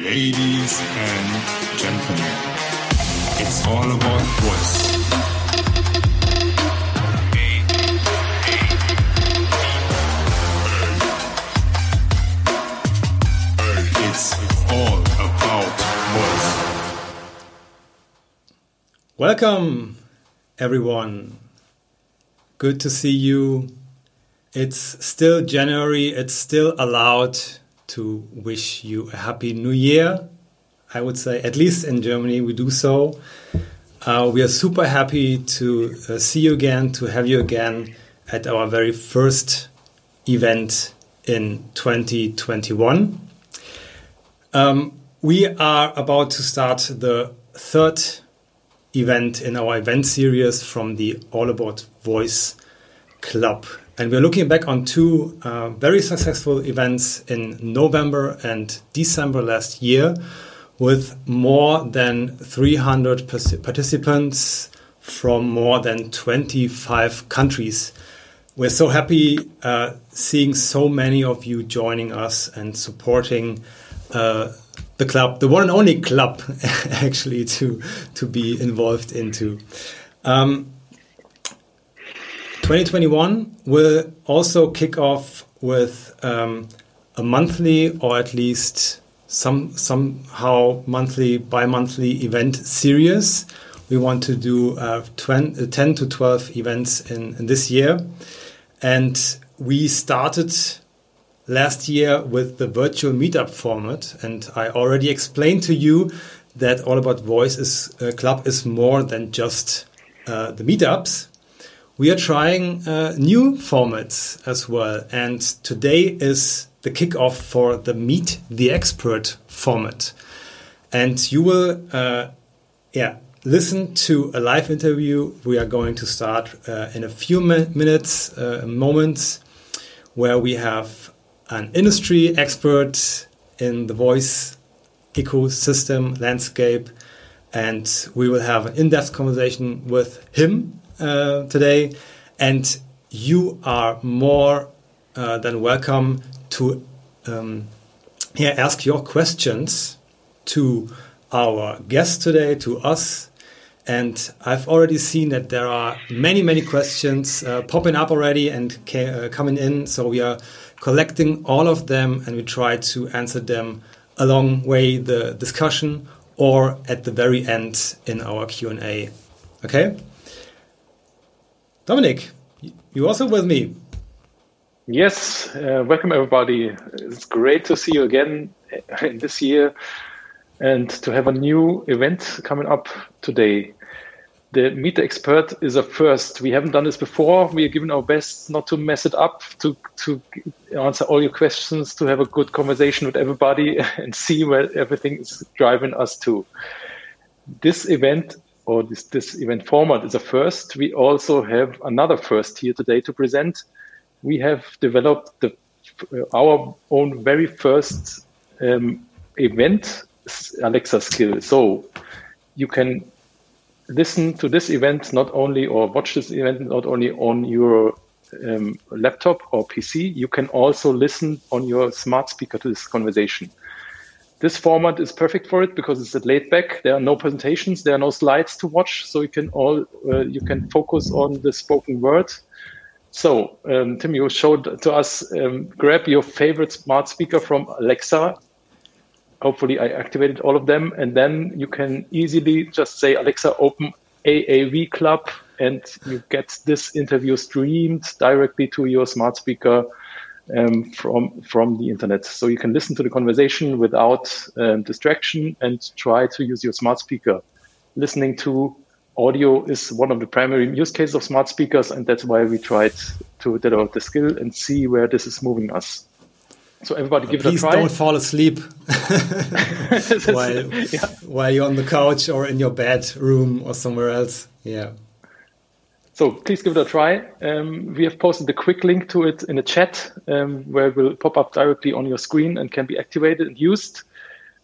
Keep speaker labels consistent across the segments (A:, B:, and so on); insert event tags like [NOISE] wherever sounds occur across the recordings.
A: Ladies and gentlemen, it's all about voice. It's all about voice.
B: Welcome, everyone. Good to see you. It's still January. It's still allowed to wish you a happy new year. I would say, at least in Germany, we do so. Uh, we are super happy to uh, see you again, to have you again at our very first event in 2021. Um, we are about to start the third event in our event series from the All About Voice Club. And we're looking back on two uh, very successful events in November and December last year with more than 300 participants from more than 25 countries. We're so happy uh, seeing so many of you joining us and supporting uh, the club, the one and only club, [LAUGHS] actually, to to be involved into. Um, 2021 will also kick off with um, a monthly, or at least some somehow monthly, bi-monthly event series. We want to do uh, 20, 10 to 12 events in, in this year, and we started last year with the virtual meetup format, and I already explained to you that All About Voice is, uh, Club is more than just uh, the meetups. We are trying uh, new formats as well, and today is the kickoff for the Meet the Expert format. And you will, uh, yeah, listen to a live interview. We are going to start uh, in a few minutes, uh, moments, where we have an industry expert in the voice ecosystem landscape, and we will have an in-depth conversation with him uh, today. And you are more uh, than welcome to um, yeah, ask your questions to our guest today, to us. And I've already seen that there are many, many questions uh, popping up already and uh, coming in. So we are collecting all of them and we try to answer them along way the discussion or at the very end in our Q&A. Okay? Dominic, you also with me?
C: Yes, uh, welcome everybody. It's great to see you again [LAUGHS] in this year and to have a new event coming up today the Meet the Expert is a first. We haven't done this before. We are giving our best not to mess it up, to to answer all your questions, to have a good conversation with everybody, [LAUGHS] and see where everything is driving us to. This event or this this event format is a first. We also have another first here today to present. We have developed the our own very first um, event Alexa skill. So you can listen to this event not only or watch this event not only on your um, laptop or PC, you can also listen on your smart speaker to this conversation. This format is perfect for it because it's a laid back. There are no presentations, there are no slides to watch, so you can all uh, you can focus on the spoken word. So, um, Tim, you showed to us. Um, grab your favorite smart speaker from Alexa hopefully I activated all of them. And then you can easily just say, Alexa, open AAV Club, and you get this interview streamed directly to your smart speaker um, from from the internet. So you can listen to the conversation without um, distraction and try to use your smart speaker. Listening to audio is one of the primary use cases of smart speakers, and that's why we tried to develop the skill and see where this is moving us. So everybody give
B: Please
C: it a try.
B: don't fall asleep [LAUGHS] while, yeah. while you're on the couch or in your bedroom or somewhere else. Yeah.
C: So please give it a try. Um, we have posted a quick link to it in the chat um, where it will pop up directly on your screen and can be activated and used.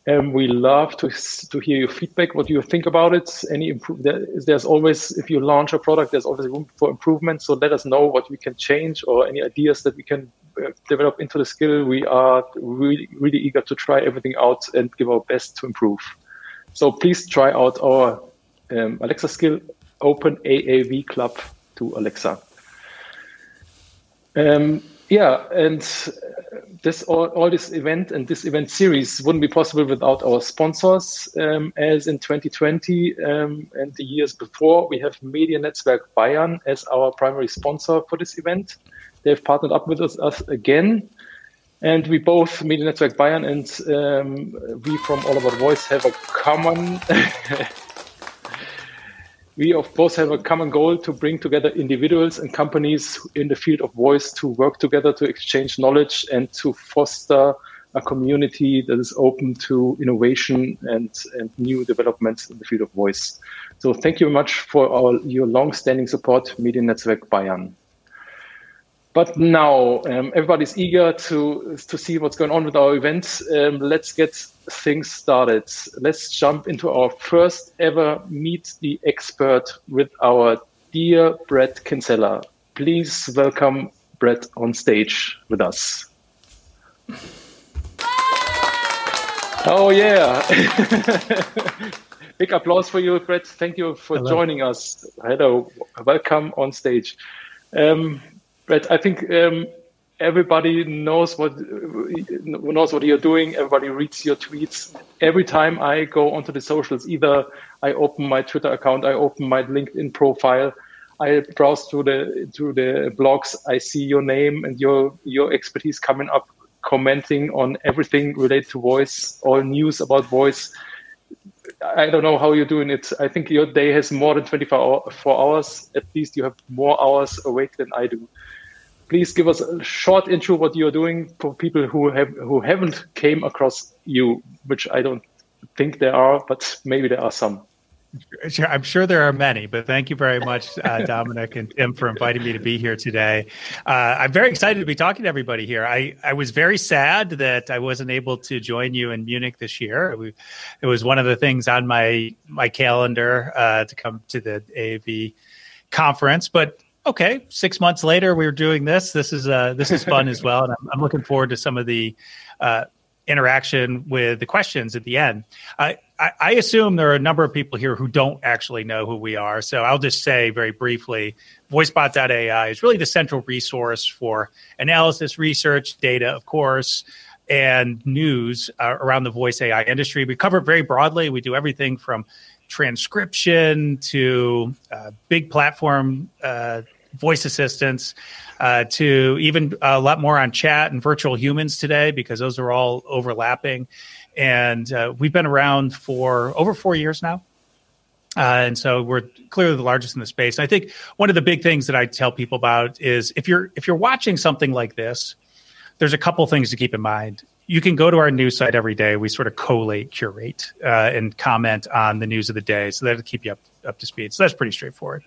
C: Um, we love to to hear your feedback. What you think about it? Any improve? There, there's always if you launch a product, there's always room for improvement. So let us know what we can change or any ideas that we can uh, develop into the skill. We are really really eager to try everything out and give our best to improve. So please try out our um, Alexa skill. Open AAV Club to Alexa. Um, yeah, and this all, all, this event and this event series wouldn't be possible without our sponsors. Um, as in 2020 um, and the years before, we have Mediennetzwerk Bayern as our primary sponsor for this event. They've partnered up with us, us again. And we both, Mediennetzwerk Bayern and um, we from All About Voice, have a common [LAUGHS] we of course have a common goal to bring together individuals and companies in the field of voice to work together to exchange knowledge and to foster a community that is open to innovation and, and new developments in the field of voice. So thank you very much for our, your long-standing support, Mediennetzwerk Bayern. But now um, everybody's eager to to see what's going on with our events. Um, let's get things started. Let's jump into our first ever meet the expert with our dear Bret Kinsella. Please welcome Bret on stage with us. Oh yeah. [LAUGHS] Big applause for you, Bret. Thank you for Hello. joining us. Hello, welcome on stage. Um, but I think um, everybody knows what knows what you're doing. Everybody reads your tweets. Every time I go onto the socials, either I open my Twitter account, I open my LinkedIn profile, I browse through the through the blogs. I see your name and your your expertise coming up, commenting on everything related to voice, all news about voice. I don't know how you're doing it. I think your day has more than 24 hours. At least you have more hours awake than I do please give us a short intro what you're doing for people who have who haven't came across you, which I don't think there are, but maybe there are some.
D: I'm sure there are many, but thank you very much, uh, [LAUGHS] Dominic and Tim, for inviting me to be here today. Uh, I'm very excited to be talking to everybody here. I, I was very sad that I wasn't able to join you in Munich this year. It, it was one of the things on my my calendar uh, to come to the AAV conference, but okay, six months later, we're doing this. This is uh, this is fun as well, and I'm, I'm, looking forward to some of the uh, interaction with the questions at the end. I, I, I assume there are a number of people here who don't actually know who we are, so I'll just say very briefly. VoiceBot.ai is really the central resource for analysis, research, data, of course, and news uh, around the voice AI industry. We cover it very broadly. We do everything from transcription to uh, big platform uh, voice assistants uh, to even a lot more on chat and virtual humans today because those are all overlapping. And uh, we've been around for over four years now. Uh, and so we're clearly the largest in the space. I think one of the big things that I tell people about is if you're if you're watching something like this, there's a couple things to keep in mind you can go to our news site every day. We sort of collate, curate, uh, and comment on the news of the day. So that'll keep you up, up to speed. So that's pretty straightforward.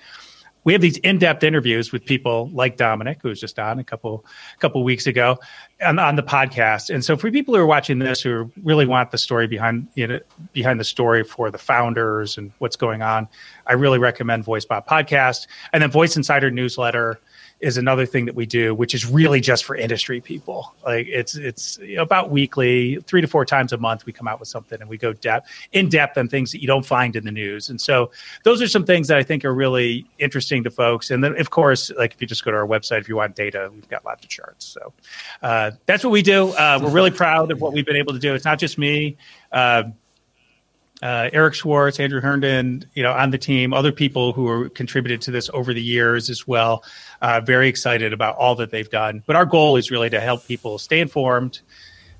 D: We have these in-depth interviews with people like Dominic, who was just on a couple couple weeks ago, on, on the podcast. And so, for people who are watching this, who really want the story behind you know behind the story for the founders and what's going on, I really recommend VoiceBot podcast and then Voice Insider newsletter is another thing that we do, which is really just for industry people. Like it's it's about weekly, three to four times a month, we come out with something and we go depth in depth on things that you don't find in the news. And so those are some things that I think are really interesting to folks. And then of course, like if you just go to our website, if you want data, we've got lots of charts. So uh, that's what we do. Uh, we're really proud of what we've been able to do. It's not just me. Uh, uh, Eric Schwartz, Andrew Herndon, you know, on the team, other people who are contributed to this over the years as well. Uh, very excited about all that they've done. But our goal is really to help people stay informed,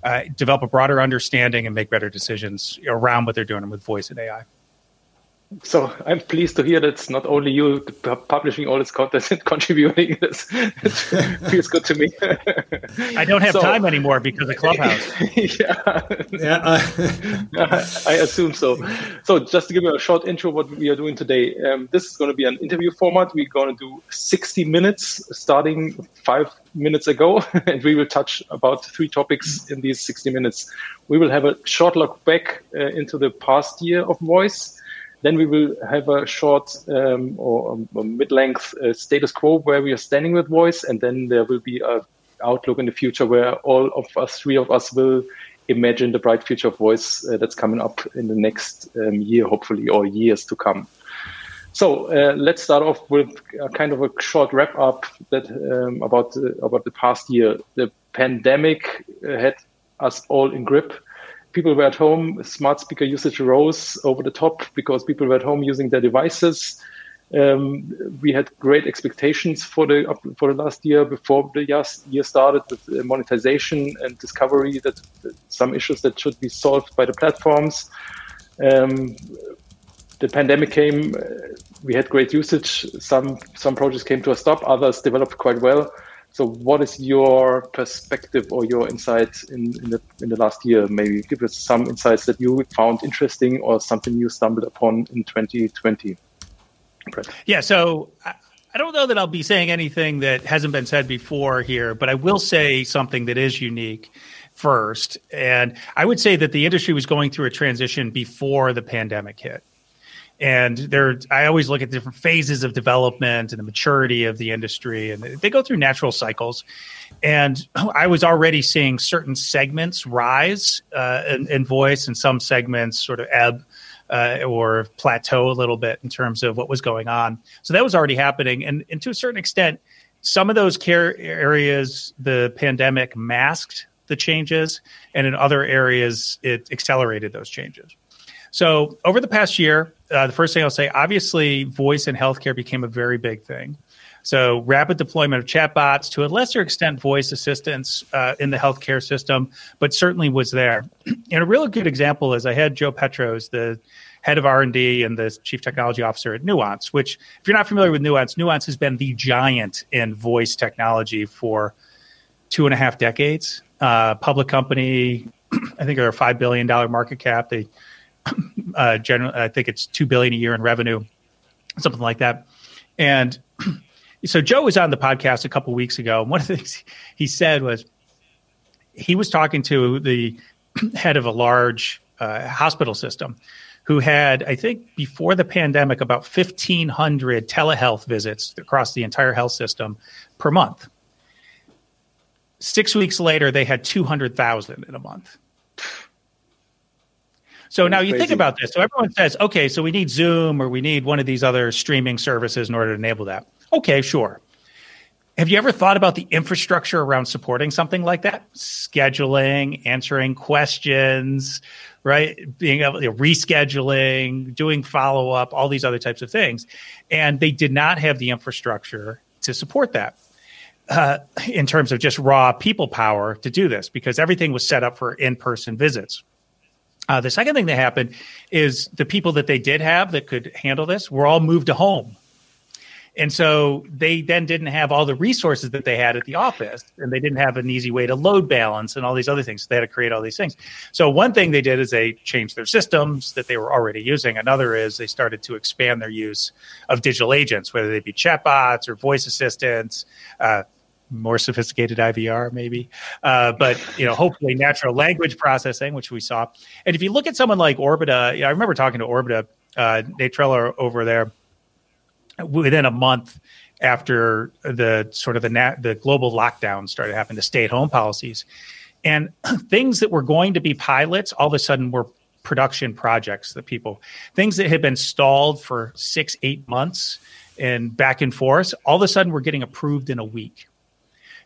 D: uh, develop a broader understanding, and make better decisions around what they're doing with voice and AI.
C: So I'm pleased to hear that it's not only you publishing all this content and [LAUGHS] contributing. This it [LAUGHS] feels good to me.
D: I don't have so, time anymore because of Clubhouse. [LAUGHS]
C: yeah, yeah, I, I assume so. So just to give you a short intro, what we are doing today. Um, this is going to be an interview format. We're going to do 60 minutes, starting five minutes ago, and we will touch about three topics in these 60 minutes. We will have a short look back uh, into the past year of voice. Then we will have a short um, or a mid-length uh, status quo where we are standing with voice, and then there will be a outlook in the future where all of us, three of us, will imagine the bright future of voice uh, that's coming up in the next um, year, hopefully, or years to come. So uh, let's start off with a kind of a short wrap up that um, about uh, about the past year. The pandemic had us all in grip people were at home, smart speaker usage rose over the top because people were at home using their devices. Um, we had great expectations for the for the last year before the year started with monetization and discovery that, some issues that should be solved by the platforms. Um, the pandemic came, we had great usage. Some some projects came to a stop, others developed quite well. So, what is your perspective or your insight in, in, the in the last year? Maybe give us some insights that you found interesting or something you stumbled upon in 2020.
D: Bret. Yeah. So. I, I don't know that I'll be saying anything that hasn't been said before here, but I will say something that is unique first. And I would say that the industry was going through a transition before the pandemic hit and there i always look at different phases of development and the maturity of the industry and they go through natural cycles. And [CLEARS THROAT] i was already seeing certain segments rise uh, in, in, voice and some segments sort of ebb uh, or plateau a little bit in terms of what was going on. So that was already happening. And, and to a certain extent some of those care areas the pandemic masked the changes and in other areas it accelerated those changes so over the past year, uh, the first thing I'll say, obviously, voice in healthcare became a very big thing. So rapid deployment of chatbots, to a lesser extent, voice assistants uh, in the healthcare system, but certainly was there. And a really good example is I had Joe Petros, the head of R&D and the chief technology officer at Nuance, which if you're not familiar with Nuance, Nuance has been the giant in voice technology for two and a half decades. Uh, public company, [CLEARS THROAT] I think they're a $5 billion market cap. They uh, general, I think it's two billion a year in revenue, something like that. And [CLEARS THROAT] so Joe was on the podcast a couple weeks ago, and one of the things he said was he was talking to the [CLEARS THROAT] head of a large uh, hospital system who had, I think, before the pandemic, about 1,500 telehealth visits across the entire health system per month. Six weeks later, they had 200,000 in a month. So now you crazy. think about this. So everyone says, okay, so we need Zoom or we need one of these other streaming services in order to enable that. Okay, sure. Have you ever thought about the infrastructure around supporting something like that? Scheduling, answering questions, right? Being able to rescheduling, doing follow up, all these other types of things. And they did not have the infrastructure to support that. Uh, in terms of just raw people power to do this, because everything was set up for in person visits. Uh, the second thing that happened is the people that they did have that could handle this were all moved to home. And so they then didn't have all the resources that they had at the office, and they didn't have an easy way to load balance and all these other things. So they had to create all these things. So one thing they did is they changed their systems that they were already using. Another is they started to expand their use of digital agents, whether they be chatbots or voice assistants. Uh, more sophisticated IVR, maybe, uh, but you know, hopefully natural language processing, which we saw. And if you look at someone like Orbita, I remember talking to Orbita, uh, Nate Treloar over there, within a month after the sort of the nat- the global lockdown started happening, the stay at home policies, and [CLEARS THROAT] things that were going to be pilots all of a sudden were production projects that people things that had been stalled for six eight months and back and forth all of a sudden we're getting approved in a week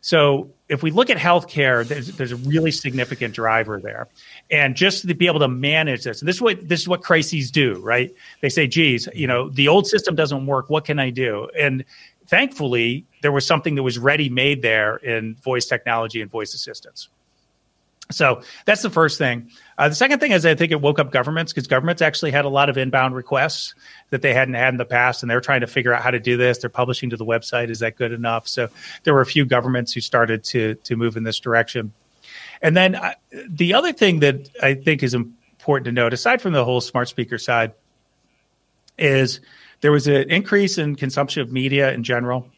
D: so if we look at healthcare, there's, there's a really significant driver there. And just to be able to manage this, and this is what this is what crises do, right? They say, geez, you know, the old system doesn't work. What can I do? And thankfully, there was something that was ready made there in voice technology and voice assistance. So that's the first thing. Uh, the second thing is I think it woke up governments because governments actually had a lot of inbound requests that they hadn't had in the past, and they're trying to figure out how to do this. They're publishing to the website. Is that good enough? So there were a few governments who started to to move in this direction. And then uh, the other thing that I think is important to note, aside from the whole smart speaker side, is there was an increase in consumption of media in general.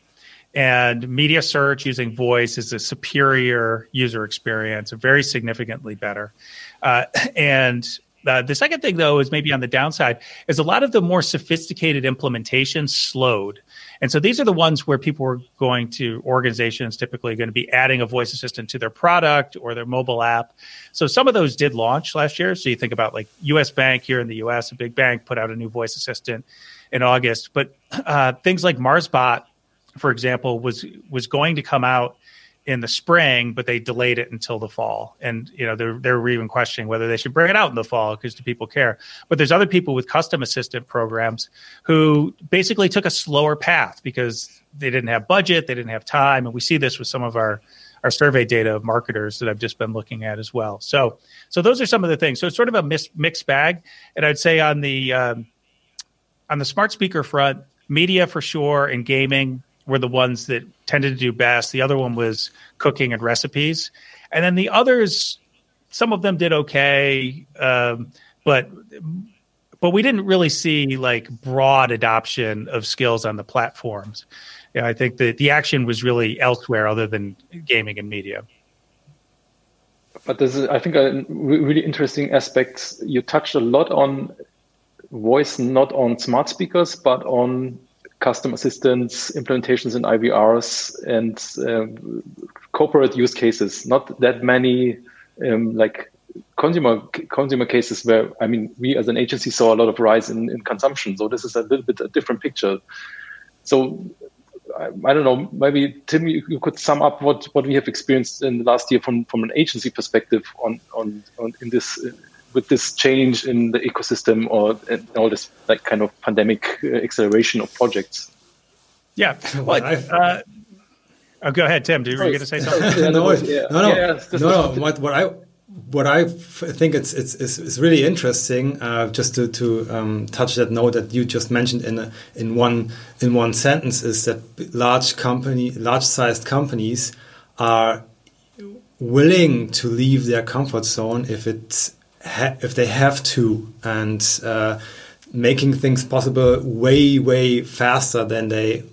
D: And media search using voice is a superior user experience, very significantly better. Uh, and uh, the second thing, though, is maybe on the downside, is a lot of the more sophisticated implementations slowed. And so these are the ones where people are going to organizations typically going to be adding a voice assistant to their product or their mobile app. So some of those did launch last year. So you think about like US Bank here in the US, a big bank put out a new voice assistant in August. But uh, things like MarsBot, for example, was was going to come out in the spring, but they delayed it until the fall. And you know, they're they're even questioning whether they should bring it out in the fall because do people care? But there's other people with custom assistant programs who basically took a slower path because they didn't have budget, they didn't have time, and we see this with some of our our survey data of marketers that I've just been looking at as well. So so those are some of the things. So it's sort of a mis- mixed bag, and I'd say on the um, on the smart speaker front, media for sure, and gaming were the ones that tended to do best. The other one was cooking and recipes, and then the others, some of them did okay, um, but but we didn't really see like broad adoption of skills on the platforms. Yeah, I think that the action was really elsewhere other than gaming and media.
C: But there's, I think, a really interesting aspects. You touched a lot on voice, not on smart speakers, but on custom assistants, implementations in IVRs, and uh, corporate use cases. Not that many um, like consumer consumer cases where I mean we as an agency saw a lot of rise in, in consumption. So this is a little bit a different picture. So I, I don't know. Maybe Tim, you, you, could sum up what, what we have experienced in the last year from, from an agency perspective on on, on in this with this change in the ecosystem or all this like kind of pandemic uh, acceleration of projects?
D: Yeah. Well, uh, oh, go ahead, Tim. Do you were going to say something? [LAUGHS] no, no,
B: yeah. no, no. Yeah, no, no. What, what I what I think it's it's it's, really interesting. Uh, just to to um, touch that note that you just mentioned in a, in one in one sentence is that large company, large sized companies are willing to leave their comfort zone if it's if they have to and uh, making things possible way way faster than they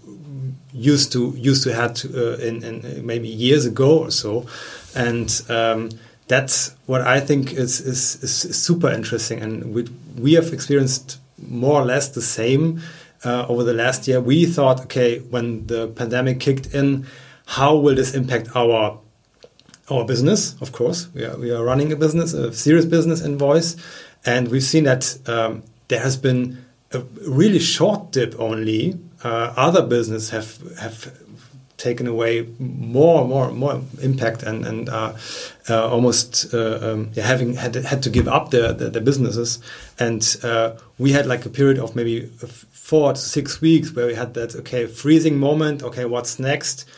B: used to used to had to, uh, in, in, maybe years ago or so. And um, that's what I think is, is, is super interesting. And we, we have experienced more or less the same uh, over the last year. We thought okay when the pandemic kicked in how will this impact our our business, of course. We are, we are running a business, a serious business in voice. And we've seen that um, there has been a really short dip only. Uh, other business have have taken away more more more impact and and uh, uh, almost uh, um, having had had to give up their their, their businesses and uh, we had like a period of maybe four to six weeks where we had that okay freezing moment okay what's next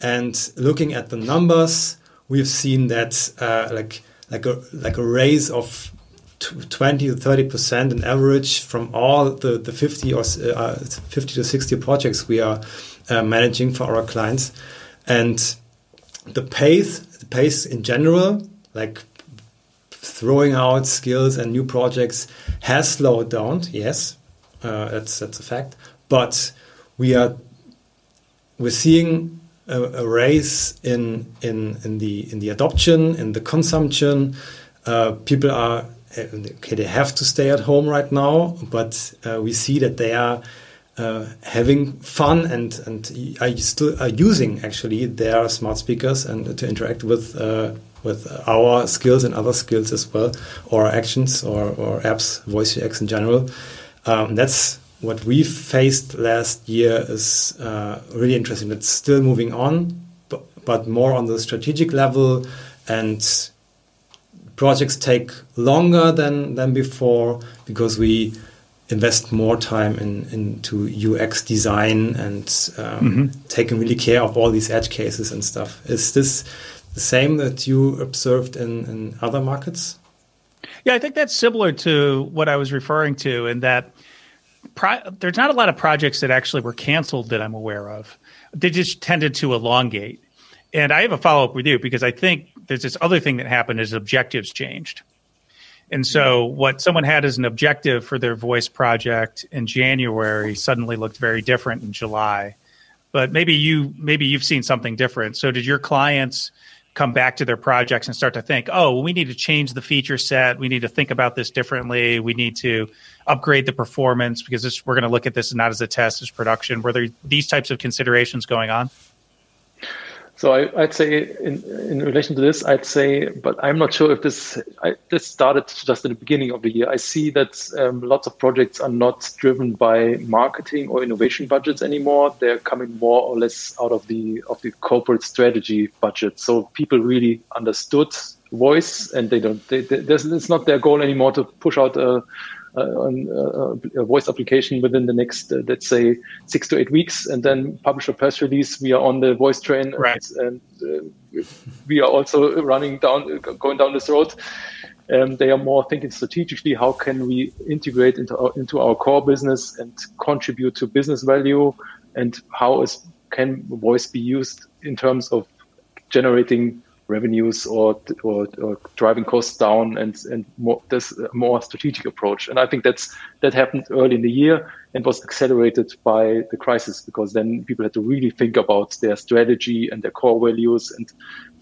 B: and looking at the numbers we've seen that uh, like like a like a raise of 20 to 30 percent in average from all the, the 50 or uh, 50 to 60 projects we are uh, managing for our clients. And the pace the pace in general like throwing out skills and new projects has slowed down yes uh, that's that's a fact. But we are we're seeing a, a race in in in the in the adoption in the consumption. Uh, people are okay. They have to stay at home right now, but uh, we see that they are. Uh, having fun and and are still are using actually their smart speakers and to interact with uh, with our skills and other skills as well, or actions or, or apps, voice UX in general. Um, that's what we faced last year is uh, really interesting. It's still moving on, but, but more on the strategic level, and projects take longer than than before because we invest more time in, into UX design and um, mm -hmm. taking really care of all these edge cases and stuff. Is this the same that you observed in, in other markets?
D: Yeah, I think that's similar to what I was referring to, in that pro- there's not a lot of projects that actually were canceled that I'm aware of. They just tended to elongate. And I have a follow up with you because I think there's this other thing that happened is objectives changed. And so, mm-hmm. what someone had as an objective for their voice project in January suddenly looked very different in July. But maybe you maybe you've seen something different. So, did your clients come back to their projects and start to think, oh, we need to change the feature set. We need to think about this differently. We need to upgrade the performance because this, we're going to look at this not as a test, as production. Were there these types of considerations going on?
C: So I, would say in, in relation to this, I'd say, but I'm not sure if this I, this started just at the beginning of the year. I see that um, lots of projects are not driven by marketing or innovation budgets anymore. They're coming more or less out of the of the corporate strategy budget. So people really understood voice, and they don't. They, they, it's not their goal anymore to push out a uh, a, a, voice application within the next, uh, let's say, six to eight weeks, and then publish a press release. We are on the voice train,
D: right.
C: and, and uh, we are also running down, going down this road. Um, they are more thinking strategically. How can we integrate into our, into our core business and contribute to business value? And how is can voice be used in terms of generating revenues or, or, or driving costs down and and more this uh, more strategic approach. And i think that's that happened early in the year and was accelerated by the crisis because then people had to really think about their strategy and their core values and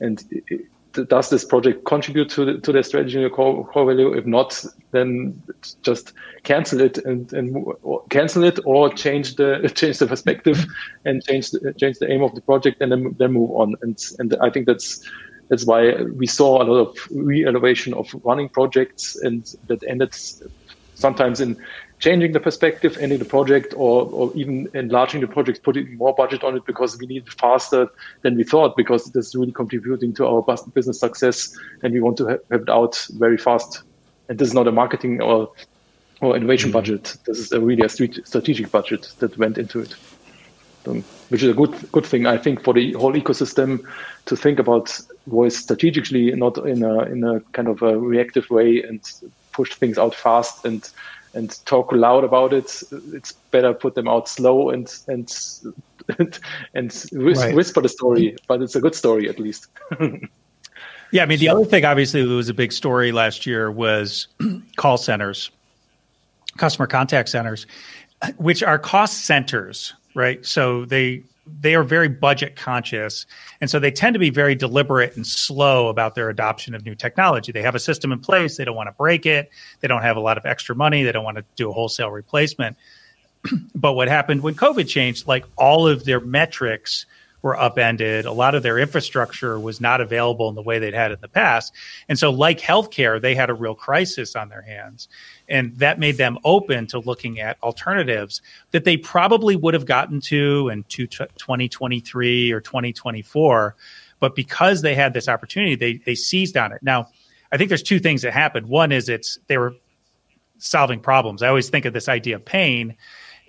C: and uh, uh, does this project contribute to the, to their strategy and core, core value? If not then just cancel it and, and cancel it or change the [LAUGHS] change the perspective and change the, change the aim of the project and then then move on. And and I think that's that's why we saw a lot of re-elevation of running projects and that ended sometimes in changing the perspective, ending the project, or, or even enlarging the project, putting more budget on it because we need it faster than we thought because it is really contributing to our business success and we want to have it out very fast. And this is not a marketing or or innovation mm-hmm. budget. This is a really a strategic budget that went into it, um, which is a good good thing I think for the whole ecosystem to think about voice strategically, not in a in a kind of a reactive way and push things out fast and and talk loud about it. It's better put them out slow and and [LAUGHS] and, and right. whisper the story, but it's a good story at least. [LAUGHS]
D: yeah, I mean the other thing obviously that was a big story last year was [CLEARS THROAT] call centers, customer contact centers, which are cost centers, right? So they they are very budget conscious. And so they tend to be very deliberate and slow about their adoption of new technology. They have a system in place, they don't want to break it, they don't have a lot of extra money, they don't want to do a wholesale replacement. [CLEARS THROAT] but what happened when COVID changed, like all of their metrics were upended. A lot of their infrastructure was not available in the way they'd had in the past. And so, like healthcare, they had a real crisis on their hands. And that made them open to looking at alternatives that they probably would have gotten to in 2023 or 2024. But because they had this opportunity, they, they seized on it. Now, I think there's two things that happened. One is it's they were solving problems. I always think of this idea of pain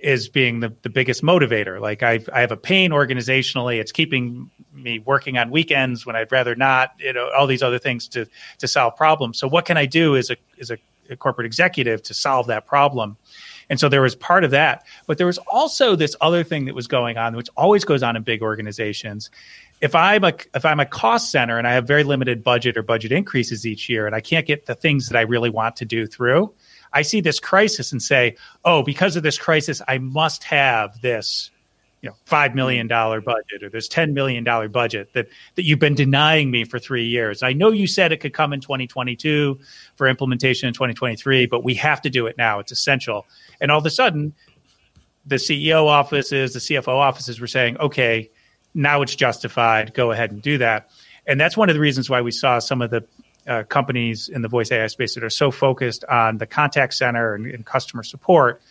D: is being the, the biggest motivator. Like I've, I have a pain organizationally. It's keeping me working on weekends when I'd rather not, you know, all these other things to, to solve problems. So what can I do as a, as a, a corporate executive to solve that problem? And so there was part of that, but there was also this other thing that was going on, which always goes on in big organizations. If I'm a if I'm a cost center and I have very limited budget or budget increases each year, and I can't get the things that I really want to do through, I see this crisis and say, oh, because of this crisis, I must have this, you know, five hmm. million dollar budget or this ten million dollar budget that that you've been denying me for three years. I know you said it could come in 2022 for implementation in 2023, but we have to do it now. It's essential. And all of a sudden, the CEO offices, the CFO offices were saying, okay, now it's justified. Go ahead and do that. And that's one of the reasons why we saw some of the uh, companies in the voice AI space that are so focused on the contact center and, and customer support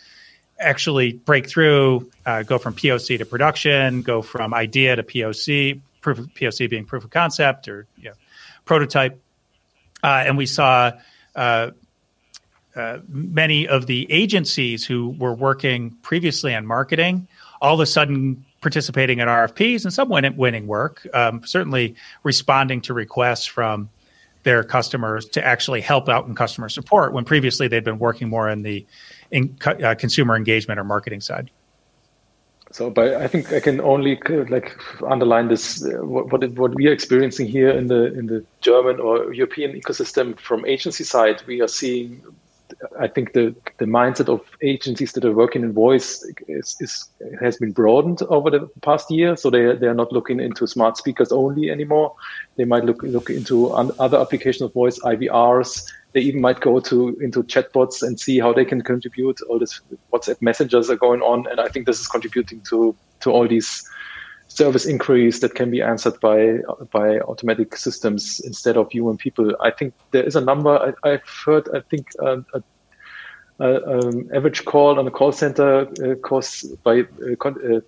D: actually break through, uh, go from POC to production, go from idea to POC, proof of, POC being proof of concept or you know, prototype. Uh, and we saw uh, uh, many of the agencies who were working previously on marketing all of a sudden participating in RFPs and some win- winning work. Um, certainly responding to requests from their customers to actually help out in customer support when previously they'd been working more in the in, uh, consumer engagement or marketing side.
C: So, but I think I can only like underline this uh, what, what what we are experiencing here in the in the German or European ecosystem from agency side. We are seeing I think the the mindset of agencies that are working in voice is, is has been broadened over the past year. So they they are not looking into smart speakers only anymore. They might look look into other applications of voice, IVRs. They even might go to into chatbots and see how they can contribute. All this WhatsApp messengers are going on, and I think this is contributing to to all these service inquiries that can be answered by by automatic systems instead of human people. I think there is a number I, have heard. I think uh, a, um, average call on a call center uh, costs by uh, uh,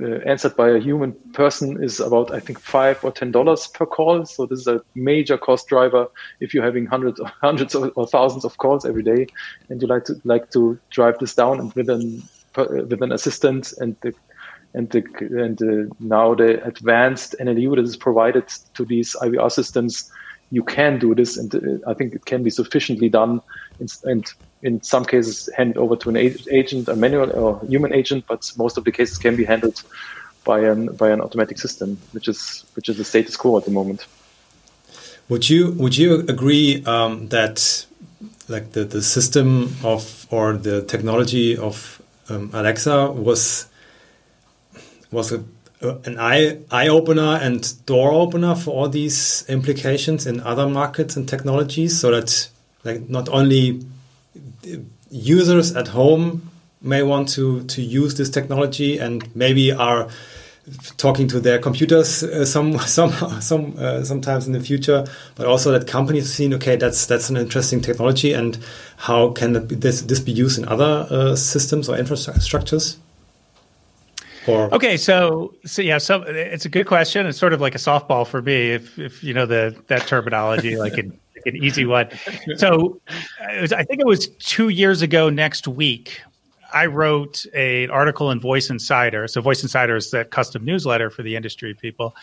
C: uh, answered by a human person is about I think five or ten dollars per call. So this is a major cost driver if you're having hundreds [LAUGHS] hundreds or thousands of calls every day, and you like to like to drive this down and with an with an assistant and the and the and the, now the advanced NLU that is provided to these IVR systems, you can do this, and uh, I think it can be sufficiently done, and in some cases hand over to an agent, a manual or human agent, but most of the cases can be handled by an by an automatic system, which is which is the status quo at the moment.
B: Would you would you agree um, that like the, the system of or the technology of um, Alexa was was a, an eye eye opener and door opener for all these implications in other markets and technologies, so that like not only users at home may want to to use this technology and maybe are talking to their computers uh, some [LAUGHS] some some uh, sometimes in the future, but also that companies seeing okay that's that's an interesting technology and how can this this be used in other uh, systems or infrastructures?
D: Or okay, so so yeah, so it's a good question. It's sort of like a softball for me, if if you know the that terminology, like like an easy one. So was, I think it was two years ago. Next week, I wrote a, an article in Voice Insider. So Voice Insider is that custom newsletter for the industry people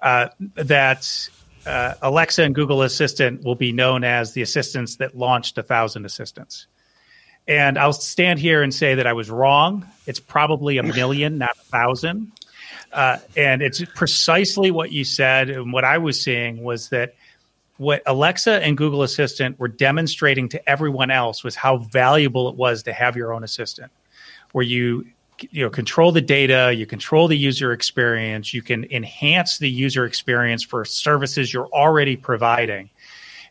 D: uh, that uh, Alexa and Google Assistant will be known as the assistants that launched a thousand assistants. And I'll stand here and say that I was wrong. It's probably a [LAUGHS] million, not a thousand. Uh, and it's precisely what you said. And what I was seeing was that what Alexa and Google Assistant were demonstrating to everyone else was how valuable it was to have your own assistant, where you you know control the data, you control the user experience, you can enhance the user experience for services you're already providing.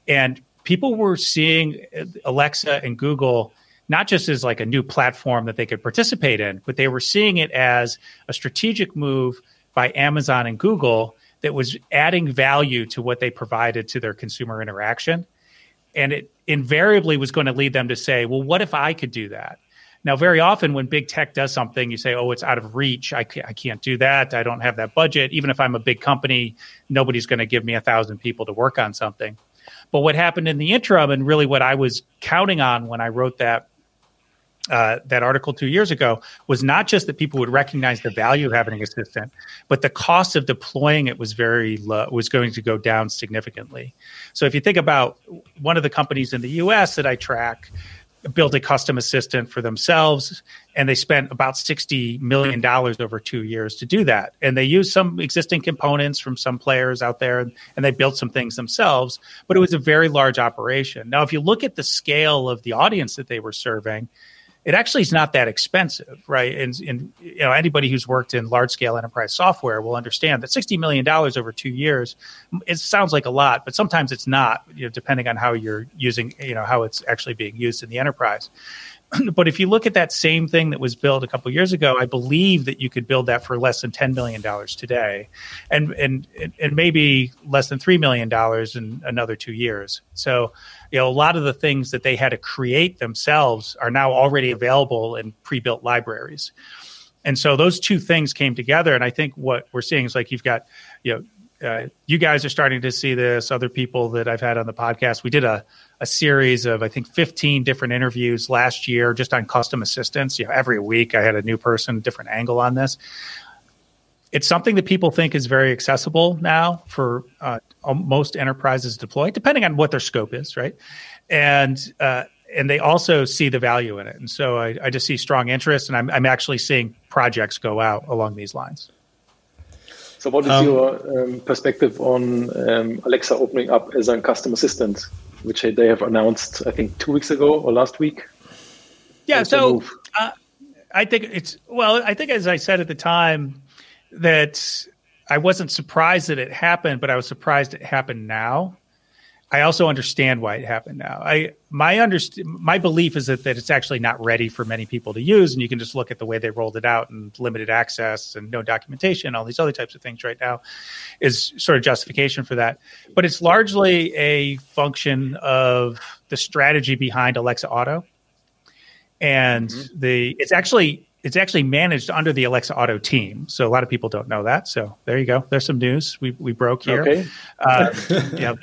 D: And people were seeing Alexa and Google not just as like a new platform that they could participate in, but they were seeing it as a strategic move by Amazon and Google that was adding value to what they provided to their consumer interaction. And it invariably was going to lead them to say, well, what if I could do that? Now, very often when big tech does something, you say, oh, it's out of reach. I can't, I can't do that. I don't have that budget. Even if I'm a big company, nobody's going to give me a thousand people to work on something. But what happened in the interim, and really what I was counting on when I wrote that uh, that article two years ago was not just that people would recognize the value of having an assistant, but the cost of deploying it was very low, was going to go down significantly. So if you think about one of the companies in the U.S. that I track, built a custom assistant for themselves, and they spent about sixty million dollars over two years to do that. And they used some existing components from some players out there, and, and they built some things themselves. But it was a very large operation. Now, if you look at the scale of the audience that they were serving it actually is not that expensive, right? And, and you know anybody who's worked in large scale enterprise software will understand that sixty million dollars over two years it sounds like a lot, but sometimes it's not, you know, depending on how you're using, you know, how it's actually being used in the enterprise. [CLEARS THROAT] but if you look at that same thing that was built a couple years ago, I believe that you could build that for less than ten million dollars today, and and and maybe less than three million dollars in another two years. So, you know, a lot of the things that they had to create themselves are now already available in pre-built libraries. And so those two things came together, and I think what we're seeing is like you've got, you know, uh, you guys are starting to see this. Other people that I've had on the podcast, we did a, a series of I think 15 different interviews last year just on custom assistants You know, every week I had a new person, different angle on this. It's something that people think is very accessible now for uh, most enterprises deploy, depending on what their scope is, right? And uh, and they also see the value in it. And so I, I just see strong interest, and I'm, I'm actually seeing projects go out along these lines.
C: So, what is um, your um, perspective on um, Alexa opening up as a custom assistant, which they have announced, I think, two weeks ago or last week?
D: Yeah, so uh, I think it's well. I think, as I said at the time, that I wasn't surprised that it happened, but I was surprised it happened now. I also understand why it happened now. I my underst- my belief is that, that it's actually not ready for many people to use, and you can just look at the way they rolled it out and limited access and no documentation, all these other types of things right now, is sort of justification for that. But it's largely a function of the strategy behind Alexa Auto, and mm-hmm. the it's actually it's actually managed under the Alexa Auto team. So a lot of people don't know that. So there you go. There's some news we, we broke here. Okay. Uh, [LAUGHS] yeah,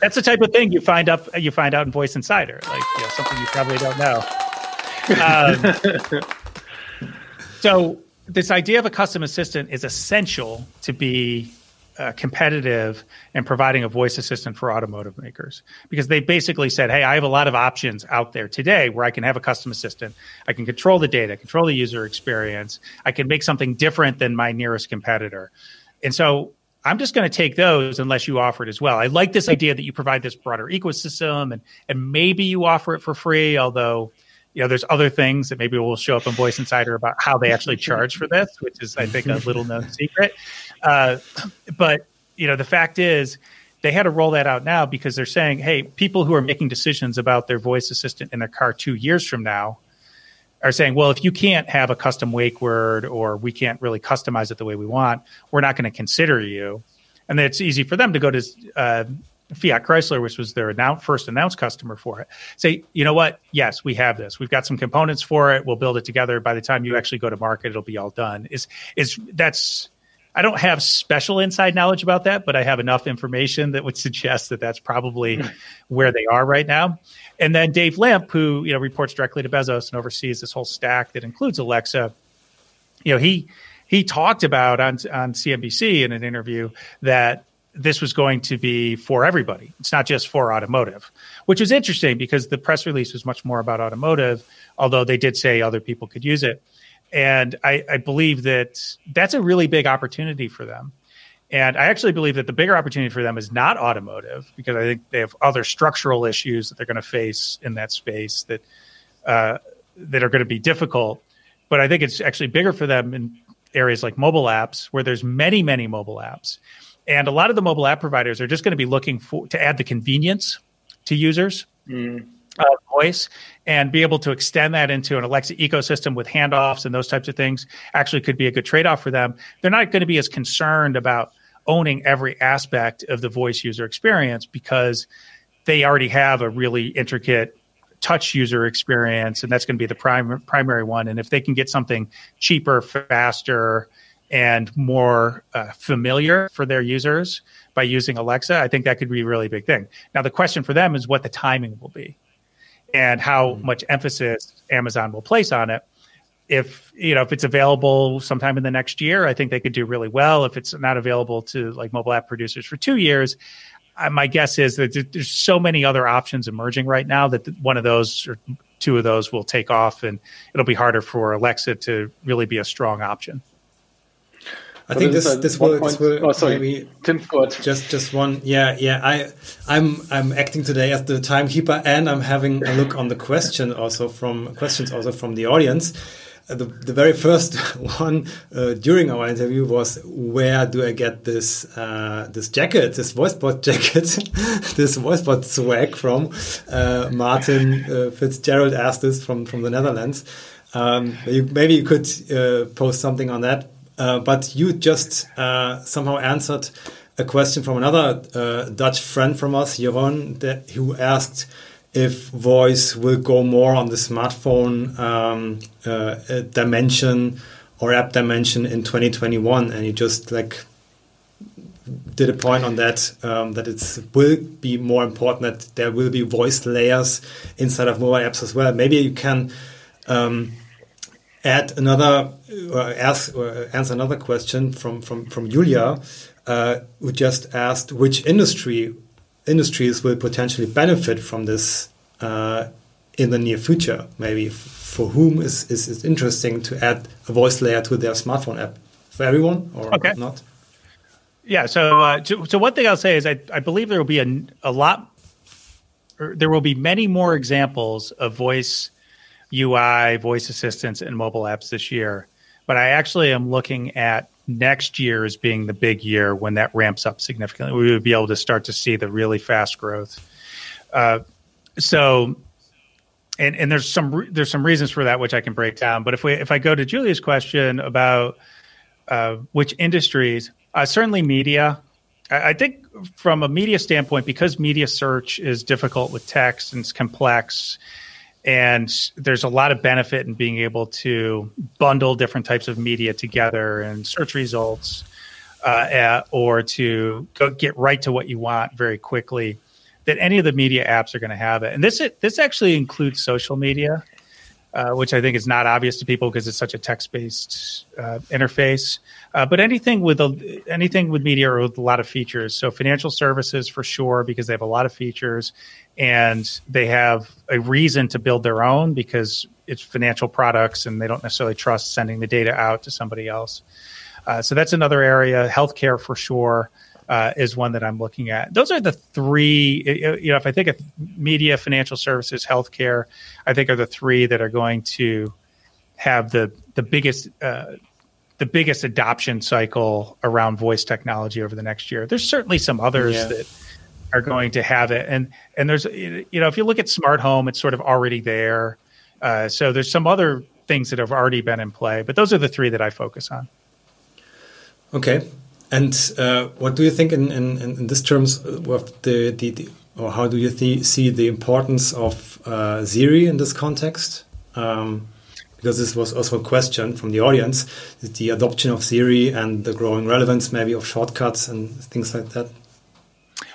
D: that's the type of thing you find up you find out in Voice Insider, like you know, something you probably don't know. Um, [LAUGHS] so this idea of a custom assistant is essential to be uh, competitive and providing a voice assistant for automotive makers because they basically said, Hey, I have a lot of options out there today where I can have a custom assistant. I can control the data, control the user experience. I can make something different than my nearest competitor. And so I'm just going to take those unless you offer it as well. I like this idea that you provide this broader ecosystem and, and maybe you offer it for free, although you know, there's other things that maybe will show up in Voice Insider about how they actually charge for this, which is, I think, a little known secret. Uh, but you know, the fact is, they had to roll that out now because they're saying, hey, people who are making decisions about their voice assistant in their car two years from now are saying, well, if you can't have a custom wake word or we can't really customize it the way we want, we're not going to consider you. And it's easy for them to go to uh, Fiat Chrysler, which was their announce, first announced customer for it, say, you know what? Yes, we have this. We've got some components for it. We'll build it together. By the time you actually go to market, it'll be all done. Is is that's I don't have special inside knowledge about that, but I have enough information that would suggest that that's probably hmm. where they are right now. And then Dave Limp, who you know reports directly to Bezos and oversees this whole stack that includes Alexa, you know he he talked about on on CNBC in an interview that this was going to be for everybody. It's not just for automotive, which is interesting because the press release was much more about automotive, although they did say other people could use it. And I, I believe that that's a really big opportunity for them. And I actually believe that the bigger opportunity for them is not automotive because I think they have other structural issues that they're going to face in that space that uh, that are going to be difficult. But I think it's actually bigger for them in areas like mobile apps, where there's many, many mobile apps, and a lot of the mobile app providers are just going to be looking for to add the convenience to users. Mm uh, voice and be able to extend that into an Alexa ecosystem with handoffs and those types of things actually could be a good trade off for them. They're not going to be as concerned about owning every aspect of the voice user experience because they already have a really intricate touch user experience and that's going to be the prime, primary one. And if they can get something cheaper faster and more uh, familiar for their users by using alexa i think that could be a really big thing. Now the question for them is what the timing will be and how mm-hmm. much emphasis Amazon will place on it. If you know if it's available sometime in the next year, I think they could do really well. If it's not available to like mobile app producers for two years, uh, my guess is that there's so many other options emerging right now that one of those or two of those will take off, and it'll be harder for Alexa to really be a strong option.
B: I think this this will, this will oh, sorry. maybe Tim Scott. Just just one yeah yeah I I'm I'm acting today as the timekeeper and I'm having a look on the question also from questions also from the audience. Uh, the, the very first [LAUGHS] one uh, during our interview was where do I get this uh, this jacket this voicebot jacket [LAUGHS] this voicebot swag from uh, Martin uh, Fitzgerald asked this from from the Netherlands um, maybe you could uh, post something on that uh, but you just uh, somehow answered a question from another uh, Dutch friend from us, Jeroen, who asked if voice will go more on the smartphone um, uh, dimension or app dimension in 2021, and you just like did a point on that um, that it will be more important that there will be voice layers inside of mobile apps as well. Maybe you can um, add another, uh, ask, uh, answer another question from from from Julia, uh, who just asked which industry industries will potentially benefit from this uh, in the near future. Maybe for whom is, is is interesting to add a voice layer to their smartphone app for everyone or okay. not.
D: Yeah. So, uh, so, so one thing I'll say is I, I believe there will be a, a lot, there will be many more examples of voice UI, voice assistants, and mobile apps this year. But I actually am looking at next year as being the big year when that ramps up significantly. We would be able to start to see the really fast growth. Uh, so, and and there's some there's some reasons for that which I can break down. But if we if I go to Julia's question about uh, which industries, uh, certainly media. I, I think from a media standpoint, because media search is difficult with text and it's complex and there's a lot of benefit in being able to bundle different types of media together and search results uh, or to get right to what you want very quickly that any of the media apps are going to have it. And this this actually includes social media uh, which I think is not obvious to people because it's such a text-based uh, interface. Uh, but anything with a, anything with media or with a lot of features. So financial services for sure because they have a lot of features, and they have a reason to build their own because it's financial products and they don't necessarily trust sending the data out to somebody else. Uh, so that's another area. Healthcare for sure uh, is one that I'm looking at. Those are the three. You know, if I think of media, financial services, healthcare, I think are the three that are going to have the the biggest. Uh, the biggest adoption cycle around voice technology over the next year. There's certainly some others yeah. that are going to have it, and and there's you know if you look at smart home, it's sort of already there. Uh, so there's some other things that have already been in play, but those are the three that I focus on.
B: Okay, and uh, what do you think in, in, in this terms of the, the, the or how do you th see the importance of uh, Siri in this context? Um, because this was also a question from the audience: the adoption of Siri and the growing relevance, maybe of shortcuts and things like that.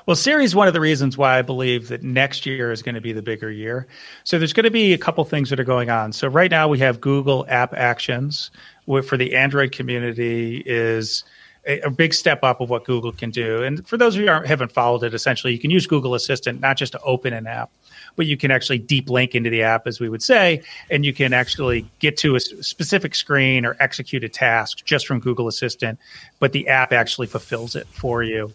D: Well, Siri is one of the reasons why I believe that next year is going to be the bigger year. So there's going to be a couple things that are going on. So right now we have Google App Actions, for the Android community is a, a, big step up of what Google can do. And for those of you who haven't followed it, essentially, you can use Google Assistant not just to open an app, but you can actually deep link into the app, as we would say, and you can actually get to a specific screen or execute a task just from Google Assistant, but the app actually fulfills it for you.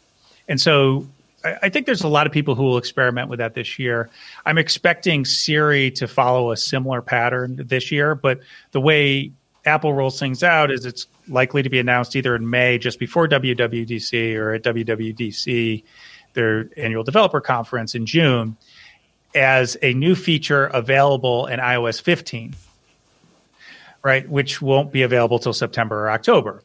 D: And so I think there's a lot of people who will experiment with that this year. I'm expecting Siri to follow a similar pattern this year, but the way Apple rolls things out is it's likely to be announced either in May, just before WWDC, or at WWDC, their annual developer conference in June, as a new feature available in iOS 15, right? Which won't be available till September or October.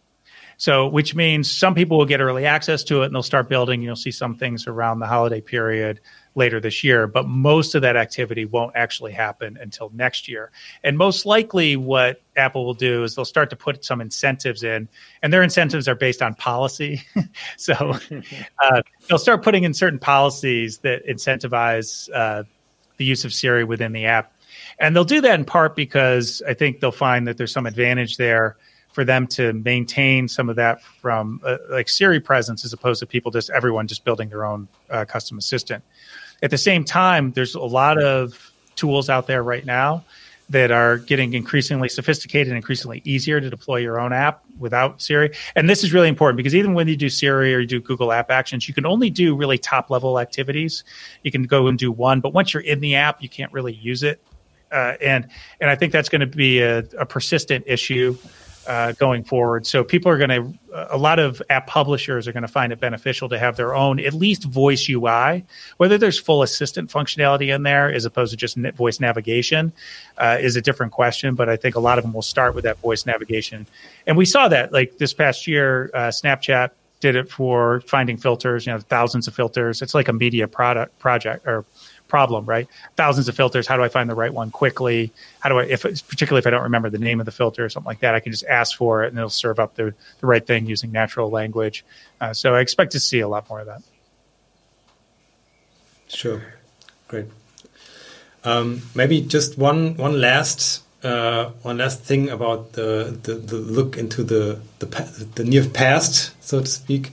D: So, which means some people will get early access to it and they'll start building. You'll see some things around the holiday period later this year, but most of that activity won't actually happen until next year. And most likely, what Apple will do is they'll start to put some incentives in, and their incentives are based on policy. [LAUGHS] so [LAUGHS] uh, they'll start putting in certain policies that incentivize uh, the use of Siri within the app. And they'll do that in part because I think they'll find that there's some advantage there for them to maintain some of that from uh, like Siri presence as opposed to people just everyone just building their own uh, custom assistant. At the same time, there's a lot of tools out there right now that are getting increasingly sophisticated and increasingly easier to deploy your own app without Siri. And this is really important because even when you do Siri or you do Google App Actions, you can only do really top level activities. You can go and do one, but once you're in the app, you can't really use it. Uh, and and I think that's going to be a, a persistent issue uh, going forward. So people are going to, a lot of app publishers are going to find it beneficial to have their own at least voice UI. Whether there's full assistant functionality in there as opposed to just voice navigation uh, is a different question. But I think a lot of them will start with that voice navigation, and we saw that like this past year, uh, Snapchat did it for finding filters. You know, thousands of filters. It's like a media product project or problem, right? Thousands of filters. How do I find the right one quickly? How do I, if it's particularly if I don't remember the name of the filter or something like that, I can just ask for it and it'll serve up the, the right thing using natural language. Uh, so I expect to see a lot more of that.
B: Sure, great. Um, maybe just one one last uh, one last thing about the, the, the look into the, the the near past, so to speak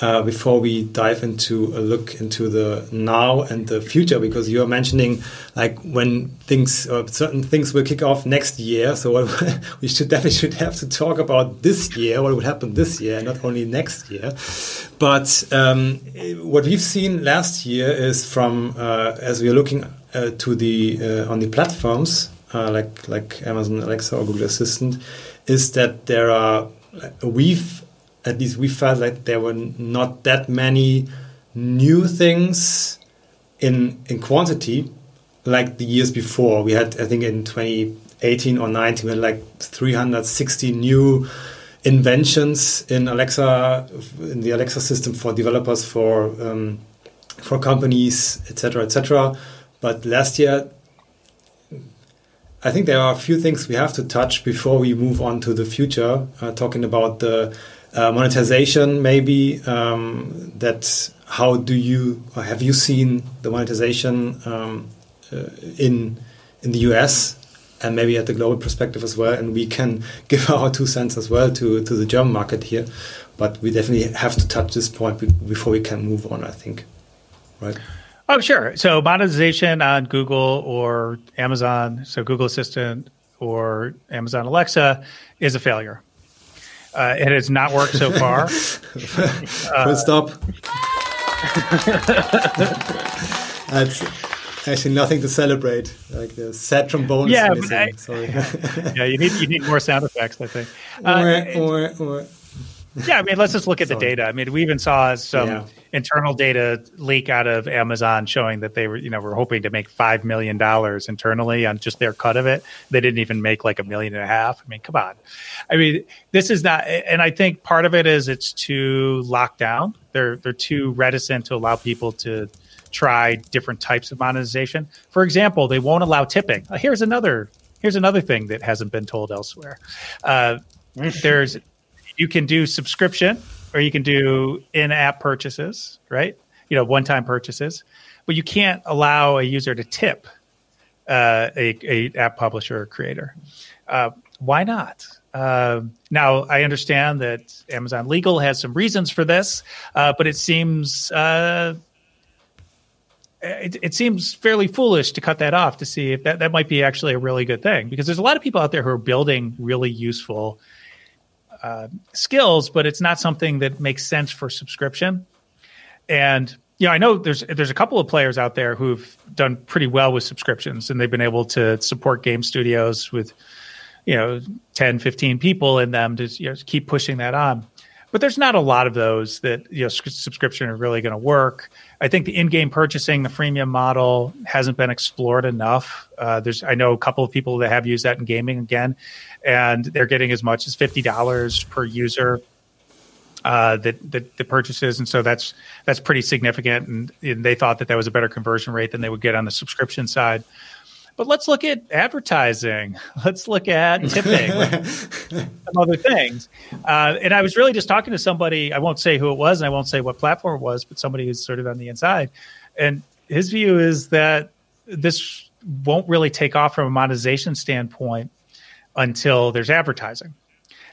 B: uh, before we dive into a look into the now and the future, because you are mentioning like when things or certain things will kick off next year. So [LAUGHS] we should definitely should have to talk about this year, what would happen this year, not only next year. But um, what we've seen last year is from uh, as we are looking uh, to the uh, on the platforms uh, like like Amazon Alexa or Google Assistant, is that there are we've at least we felt like there were not that many new things in in quantity like the years before. We had, I think, in 2018 or 19, we had like 360 new inventions in Alexa, in the Alexa system for developers, for um, for companies, etc., etc. But last year, I think there are a few things we have to touch before we move on to the future. Uh, talking about the uh, monetization maybe um, that how do you or have you seen the monetization um, uh, in in the US and maybe at the global perspective as well and we can [LAUGHS] give our two cents as well to to the German market here but we definitely have to touch this point before we can move on I think right
D: Oh, sure. So monetization on Google or Amazon, so Google Assistant or Amazon Alexa is a failure. Uh, it has not worked so far. [LAUGHS]
B: Full stop. [LAUGHS] That's actually nothing to celebrate. Like the sad trombone
D: yeah,
B: is missing.
D: I,
B: Sorry. [LAUGHS]
D: yeah, you need you need more sound effects. I think.
B: Uh, or, or, or
D: yeah, I mean, let's just look at the data. I mean, we even saw some
B: Yeah.
D: Internal data leak out of Amazon showing that they were, you know, were hoping to make five million dollars internally on just their cut of it. They didn't even make like a million and a half. I mean, come on. I mean, this is not, and I think part of it is it's too locked down. They're they're too reticent to allow people to try different types of monetization. For example, they won't allow tipping. Uh, Here's another here's another thing that hasn't been told elsewhere. Uh, [LAUGHS] there's you can do subscription or you can do in-app purchases, right? You know, one-time purchases, but you can't allow a user to tip uh, a, a app publisher or creator. Uh, why not? Uh, now, I understand that Amazon Legal has some reasons for this, uh, but it seems uh, it, it seems fairly foolish to cut that off to see if that, that might be actually a really good thing because there's a lot of people out there who are building really useful uh, skills, but it's not something that makes sense for subscription. And you know, I know there's there's a couple of players out there who've done pretty well with subscriptions, and they've been able to support game studios with you know 10, 15 people in them to you know, keep pushing that on. But there's not a lot of those that you know subscription are really going to work. I think the in-game purchasing, the freemium model, hasn't been explored enough. Uh, there's I know a couple of people that have used that in gaming again, and they're getting as much as fifty dollars per user uh, that, that the purchases, and so that's that's pretty significant. And, and they thought that that was a better conversion rate than they would get on the subscription side. But let's look at advertising. [LAUGHS] Let's look at tipping, [LAUGHS] some other things. Uh, and I was really just talking to somebody. I won't say who it was, and I won't say what platform it was, but somebody who's sort of on the inside. And his view is that this won't really take off from a monetization standpoint until there's advertising.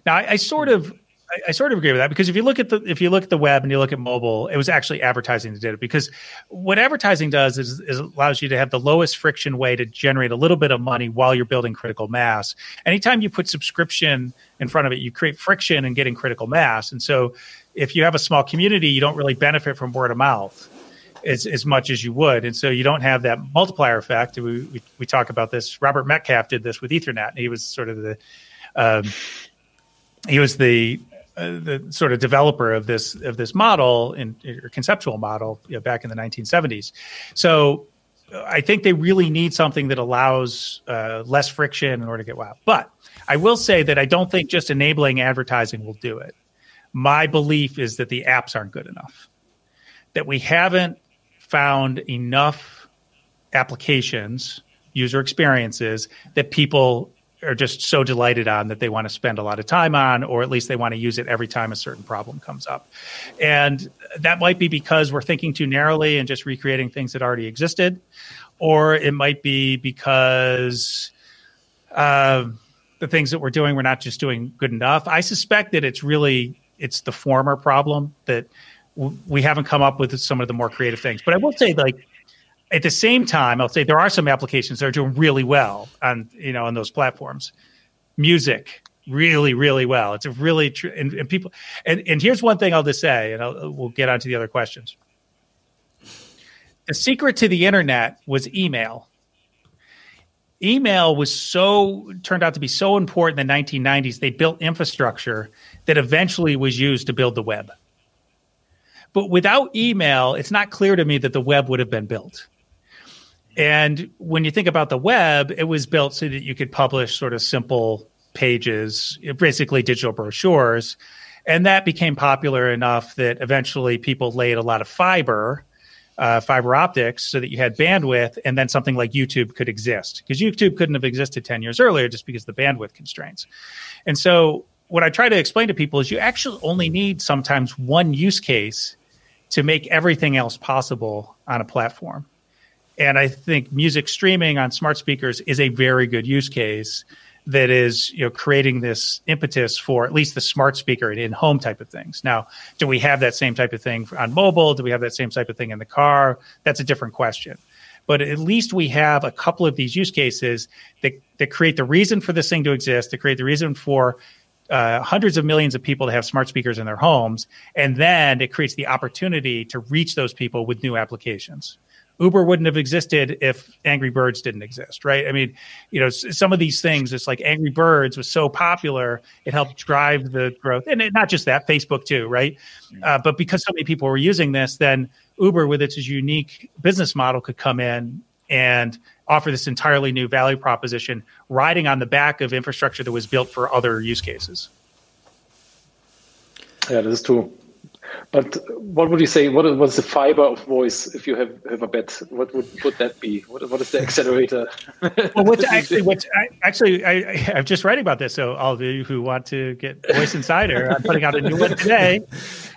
D: Now, I, I sort of, I, I sort of agree with that because if you look at the if you look at the web and you look at mobile, it was actually advertising that did it. Because what advertising does is, is allows you to have the lowest friction way to generate a little bit of money while you're building critical mass. Anytime you put subscription in front of it, you create friction and getting critical mass. And so, if you have a small community, you don't really benefit from word of mouth as, as much as you would. And so you don't have that multiplier effect. We, we, we talk about this. Robert Metcalfe did this with Ethernet. He was sort of the, um, he was the, uh, the sort of developer of this, of this model in or conceptual model you know, back in the 1970s. So I think they really need something that allows uh, less friction in order to get wow. But I will say that I don't think just enabling advertising will do it. My belief is that the apps aren't good enough. That we haven't found enough applications, user experiences that people are just so delighted on that they want to spend a lot of time on, or at least they want to use it every time a certain problem comes up. And that might be because we're thinking too narrowly and just recreating things that already existed, or it might be because uh, the things that we're doing, we're not just doing good enough. I suspect that it's really it's the former problem that w- we haven't come up with some of the more creative things. But I will say, like at the same time, I'll say there are some applications that are doing really well on you know on those platforms. Music, really, really well. It's a really true, and, and, people. And, and here's one thing I'll just say, and I'll, we'll get on to the other questions. The secret to the internet was email. Email was so turned out to be so important in the 1990s. They built infrastructure that eventually was used to build the web. But without email, it's not clear to me that the web would have been built. And when you think about the web, it was built so that you could publish sort of simple pages, basically digital brochures. And that became popular enough that eventually people laid a lot of fiber, uh, fiber optics, so that you had bandwidth, and then something like YouTube could exist. Because YouTube couldn't have existed 10 years earlier just because of the bandwidth constraints. And so, what I try to explain to people is you actually only need sometimes one use case to make everything else possible on a platform. And I think music streaming on smart speakers is a very good use case that is you know creating this impetus for at least the smart speaker and in-home type of things. Now, do we have that same type of thing on mobile? Do we have that same type of thing in the car? That's a different question. But at least we have a couple of these use cases that, that create the reason for this thing to exist, to create the reason for uh, hundreds of millions of people to have smart speakers in their homes, and then it creates the opportunity to reach those people with new applications. Uber wouldn't have existed if Angry Birds didn't exist, right? I mean, you know, some of these things, it's like Angry Birds was so popular, it helped drive the growth, and it, not just that, Facebook too, right? Uh, but because so many people were using this, then Uber, with its unique business model, could come in and offer this entirely new value proposition, riding on the back of infrastructure that was built for other use cases.
C: Yeah, this is true. But what would you say? What was the fiber of voice? If you have, have a bet, what would, would that be? What, what is the accelerator? [LAUGHS]
D: well, what's actually, what's I, actually, I, I'm just writing about this. So all of you who want to get Voice Insider, I'm putting out a new one today. [LAUGHS]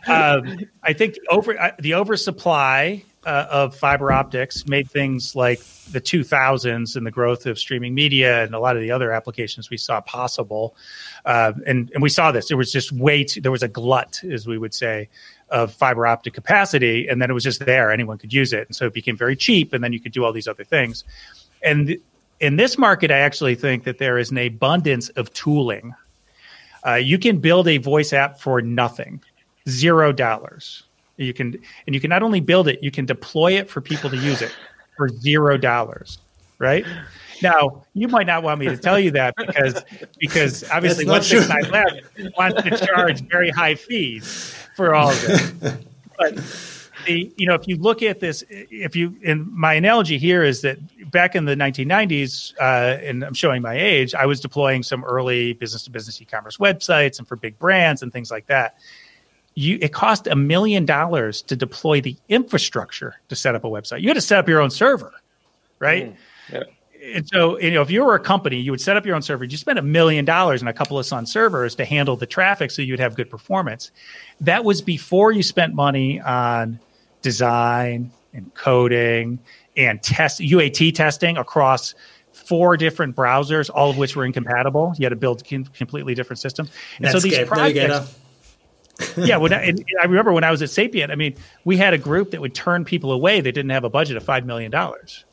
D: Um, I think over uh, the oversupply uh, of fiber optics made things like the 2000s and the growth of streaming media and a lot of the other applications we saw possible. Uh, and, and we saw this. There was just way too, there was a glut, as we would say, of fiber optic capacity. And then it was just there. Anyone could use it. And so it became very cheap. And then you could do all these other things. And in this market, I actually think that there is an abundance of tooling. Uh, you can build a voice app for nothing, zero dollars you can and you can not only build it, you can deploy it for people to use it for zero dollars. Right? Now, you might not want me to tell you that because because obviously one six nine lab wants to charge very high fees for all of it. But the you know, if you look at this, if you and my analogy here is that back in the 1990s, uh, and I'm showing my age, I was deploying some early business to business e-commerce websites and for big brands and things like that you it cost a million dollars to deploy the infrastructure to set up a website. You had to set up your own server, right? Mm, yeah. And so, you know, if you were a company, you would set up your own server. You spend a million dollars and a couple of Sun servers to handle the traffic, so you'd have good performance. That was before you spent money on design and coding and test UAT testing across four different browsers, all of which were incompatible. You had to build completely different systems. And so these projects yeah, when I, I, remember when I was at Sapient, I mean, we had a group that would turn people away that didn't have a budget of five million dollars.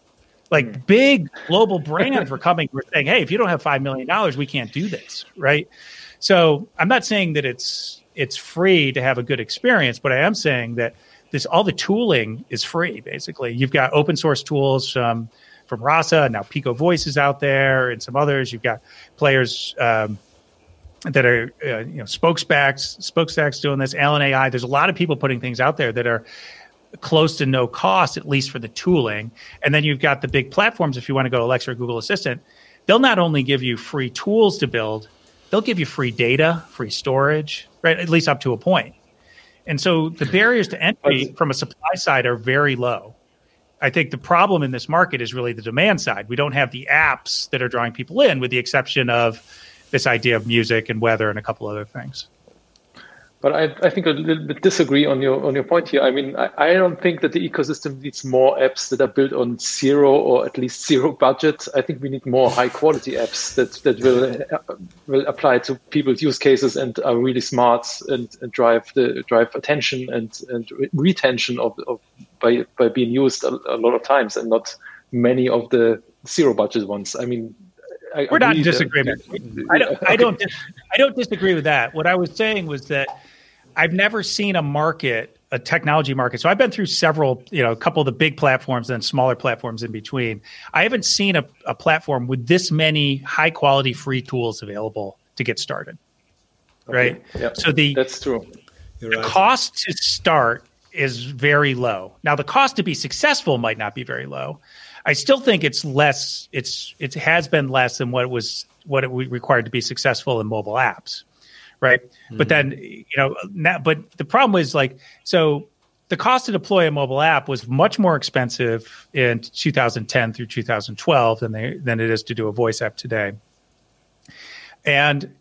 D: Like mm. big global [LAUGHS] brands were coming, were saying, "Hey, if you don't have five million dollars, we can't do this." Right. So I'm not saying that it's it's free to have a good experience, but I am saying that this all the tooling is free. Basically, you've got open source tools um, from Rasa, now Picovoice is out there, and some others. You've got players. Um, that are uh, you know Spokestack's Spokestack's doing this Alan AI. There's a lot of people putting things out there that are close to no cost, at least for the tooling. And then you've got the big platforms. If you want to go Alexa or Google Assistant, they'll not only give you free tools to build, they'll give you free data, free storage, right? At least up to a point. And so the barriers to entry from a supply side are very low. I think the problem in this market is really the demand side. We don't have the apps that are drawing people in, with the exception of this idea of music and weather and a couple other things.
C: but I, I think a little bit disagree on your on your point here. I mean, I, I don't think that the ecosystem needs more apps that are built on zero or at least zero budget. I think we need more high quality apps that that will uh, will apply to people's use cases and are really smart and, and drive the drive attention and and retention of, of by by being used a, a lot of times and not many of the zero budget ones. I mean,
D: I we're not in disagreement. I don't. I don't. I don't disagree with that. What I was saying was that I've never seen a market, a technology market. So I've been through several, you know, a couple of the big platforms and smaller platforms in between. I haven't seen a, a platform with this many high quality free tools available to get started. Okay. Right.
C: Yeah.
D: So the
C: that's true.
D: The right. cost to start is very low. Now the cost to be successful might not be very low. I still think it's less. It's it has been less than what it was what it required to be successful in mobile apps right? Mm-hmm. But then you know, now, but the problem was like so the cost to deploy a mobile app was much more expensive in 2010 through 2012 than they than it is to do a voice app today. And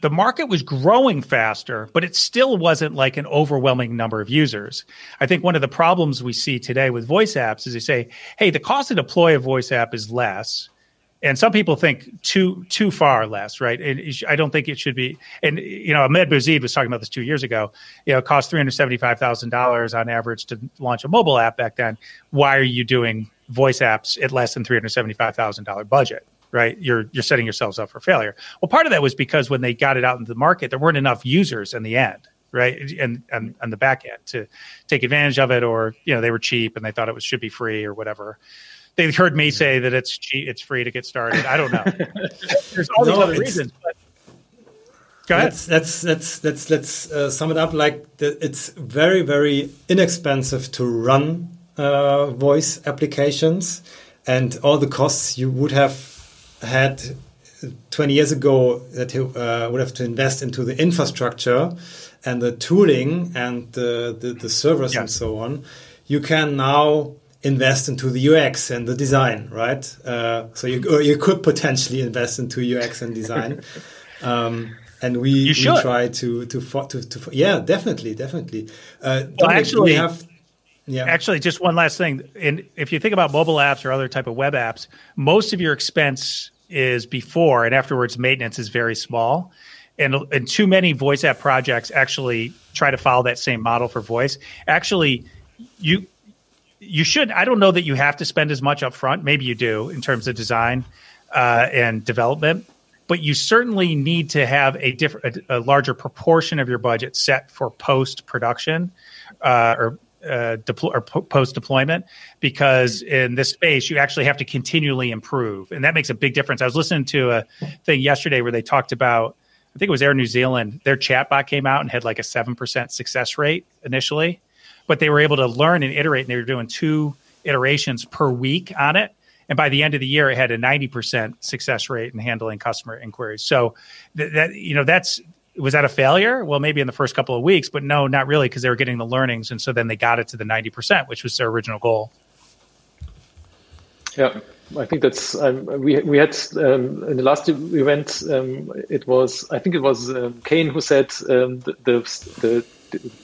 D: the market was growing faster, but it still wasn't like an overwhelming number of users. I think one of the problems we see today with voice apps is they say, hey, the cost to deploy a voice app is less and some people think too too far less, right? It, I don't think it should be. And you know, Ahmed Bouzid was talking about this two years ago. You know, it cost three hundred seventy five thousand dollars on average to launch a mobile app back then. Why are you doing voice apps at less than three hundred seventy five thousand dollar budget? Right, you're you're setting yourselves up for failure. Well, part of that was because when they got it out into the market, there weren't enough users in the end right and and on the back end to take advantage of it or you know they were cheap and they thought it was should be free or whatever they've heard me say that it's cheap, it's free to get started. I don't know. [LAUGHS] There's all no, these other reasons. But go ahead.
B: Let's let's let's let's, let's uh, sum it up like the, it's very very inexpensive to run uh, voice applications, and all the costs you would have had 20 years ago that you uh, would have to invest into the infrastructure and the tooling and the, the, the servers yeah. and so on. You can now invest into the UX and the design, right? Uh, so you you could potentially invest into UX and design. [LAUGHS] um, and we, we try to to, to to yeah definitely definitely
D: uh, well, actually we have yeah actually just one last thing and if you think about mobile apps or other type of web apps most of your expense is before and afterwards maintenance is very small and and too many voice app projects actually try to follow that same model for voice actually you you should. I don't know that you have to spend as much up front. Maybe you do in terms of design uh, and development, but you certainly need to have a different, a, a larger proportion of your budget set for post production uh, or uh, deploy or post deployment because in this space you actually have to continually improve, and that makes a big difference. I was listening to a thing yesterday where they talked about. I think it was Air New Zealand. Their chatbot came out and had like a seven percent success rate initially but they were able to learn and iterate, and they were doing two iterations per week on it. And by the end of the year, it had a 90% success rate in handling customer inquiries. So th- that, you know, that's, was that a failure? Well, maybe in the first couple of weeks, but no, not really, because they were getting the learnings. And so then they got it to the 90%, which was their original goal.
C: Yeah, I think that's um, we we had um, in the last event. Um, it was I think it was um, Kane who said um, the, the, the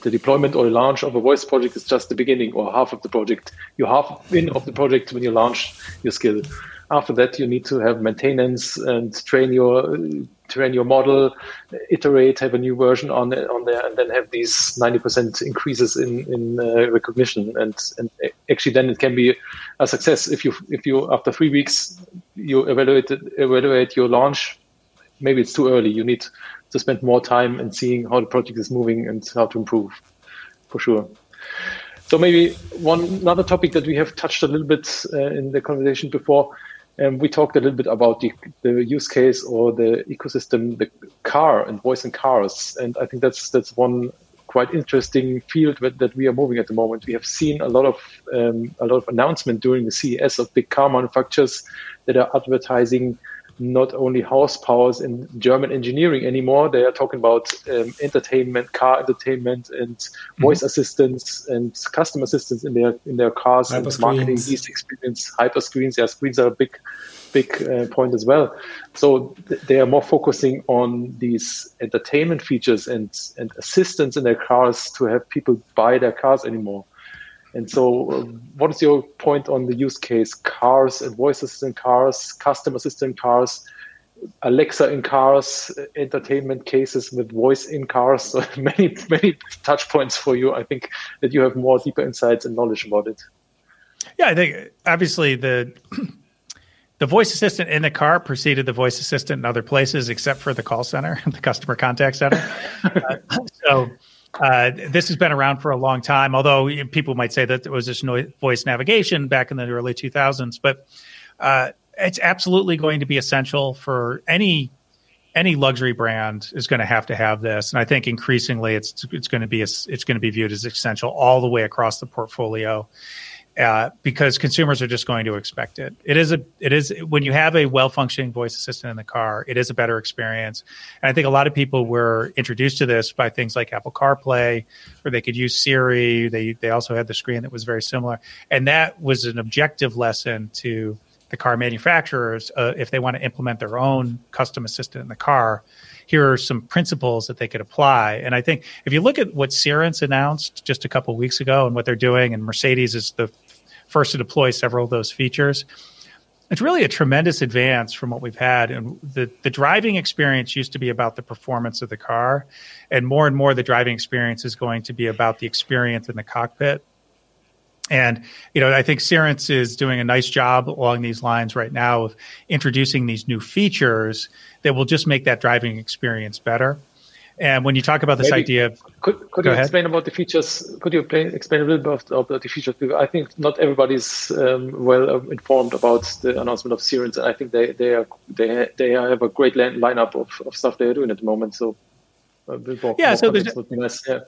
C: the deployment or launch of a voice project is just the beginning or half of the project. You're half in of the project when you launch your skill. After that, you need to have maintenance and train your train your model, iterate, have a new version on on there, and then have these 90% increases in in uh, recognition. And and actually, then it can be a success if you if you after three weeks you evaluate evaluate your launch. Maybe it's too early. You need to spend more time and seeing how the project is moving and how to improve, for sure. So maybe one another topic that we have touched a little bit uh, in the conversation before. Um, we talked a little bit about the, the use case or the ecosystem, the car and voice in cars, and I think that's that's one quite interesting field that, that we are moving at the moment. We have seen a lot of um, a lot of announcement during the CES of big car manufacturers that are advertising not only horsepowers in German engineering anymore. They are talking about um, entertainment, car entertainment, and mm-hmm. voice assistants and custom assistants in their in their cars
B: hyper and
C: marketing these experience. Hyper screens, yeah, screens are a big big uh, point as well. So th- they are more focusing on these entertainment features and and assistance in their cars to have people buy their cars anymore. And so, uh, what is your point on the use case? Cars and voice assistant cars, custom assistant cars, Alexa in cars, entertainment cases with voice in cars. [LAUGHS] So many, many touch points for you. I think that you have more deeper insights and knowledge about it.
D: Yeah, I think obviously the [CLEARS THROAT] the voice assistant in the car preceded the voice assistant in other places, except for the call center, [LAUGHS] the customer contact center. [LAUGHS] uh, so uh, this has been around for a long time, although people might say that there was no- voice navigation back in the early 2000s. But uh, it's absolutely going to be essential for any any luxury brand is going to have to have this, and I think increasingly it's it's going to be it's going to be viewed as essential all the way across the portfolio uh, because consumers are just going to expect it. It is a it is when you have a well functioning voice assistant in the car, it is a better experience. And I think a lot of people were introduced to this by things like Apple CarPlay, where they could use Siri. They they also had the screen that was very similar, and that was an objective lesson to the car manufacturers uh, if they want to implement their own custom assistant in the car here are some principles that they could apply. And I think if you look at what Cerence announced just a couple weeks ago and what they're doing, and Mercedes is the first to deploy several of those features. It's really a tremendous advance from what we've had. And the, the driving experience used to be about the performance of the car. And more and more, the driving experience is going to be about the experience in the cockpit. And you know, I think Cerence is doing a nice job along these lines right now of introducing these new features that will just make that driving experience better. And when you talk about this Maybe, idea of
C: could, could you ahead. explain about the features? Could you play, explain a little bit about, about the features? Because I think not everybody's um, well um, informed about the announcement of Cerence. I think they they are they they have a great lineup of, of stuff they are doing at the moment. So
D: more, yeah, more so there's nice. yeah.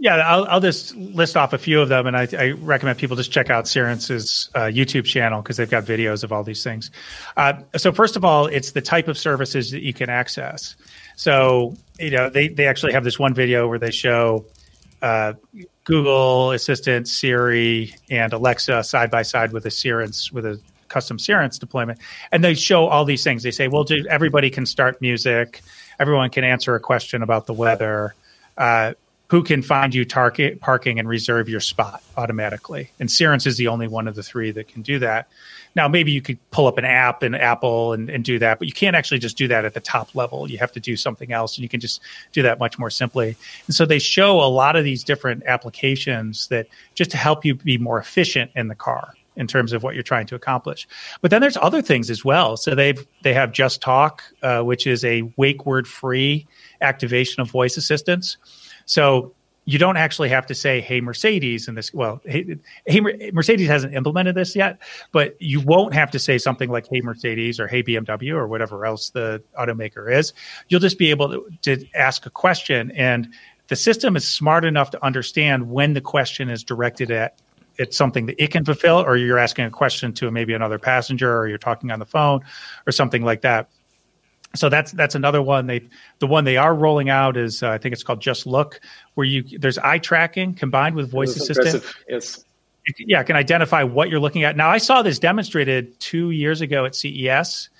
D: Yeah, I'll, I'll just list off a few of them, and I, I recommend people just check out Cerence's uh, YouTube channel because they've got videos of all these things. Uh, so, first of all, it's the type of services that you can access. So, you know, they, they actually have this one video where they show uh, Google Assistant, Siri, and Alexa side by side with a Cerence with a custom Cerence deployment, and they show all these things. They say, well, everybody can start music, everyone can answer a question about the weather. Uh, who can find you target parking and reserve your spot automatically? And Cerence is the only one of the three that can do that. Now, maybe you could pull up an app in Apple and, and do that, but you can't actually just do that at the top level. You have to do something else, and you can just do that much more simply. And so they show a lot of these different applications that just to help you be more efficient in the car in terms of what you're trying to accomplish. But then there's other things as well. So they've they have Just Talk, uh, which is a wake word free activation of voice assistants. So you don't actually have to say, "Hey, Mercedes," in this. Well, hey, hey, Mercedes hasn't implemented this yet, but you won't have to say something like, "Hey, Mercedes," or "Hey, BMW," or whatever else the automaker is. You'll just be able to, to ask a question, and the system is smart enough to understand when the question is directed at it's something that it can fulfill, or you're asking a question to maybe another passenger, or you're talking on the phone, or something like that so that's that's another one. They the one they are rolling out is uh, I think it's called Just Look, where you there's eye tracking combined with voice assistant.
C: Impressive. Yes.
D: Yeah, can identify what you're looking at. Now I saw this demonstrated two years ago at CES.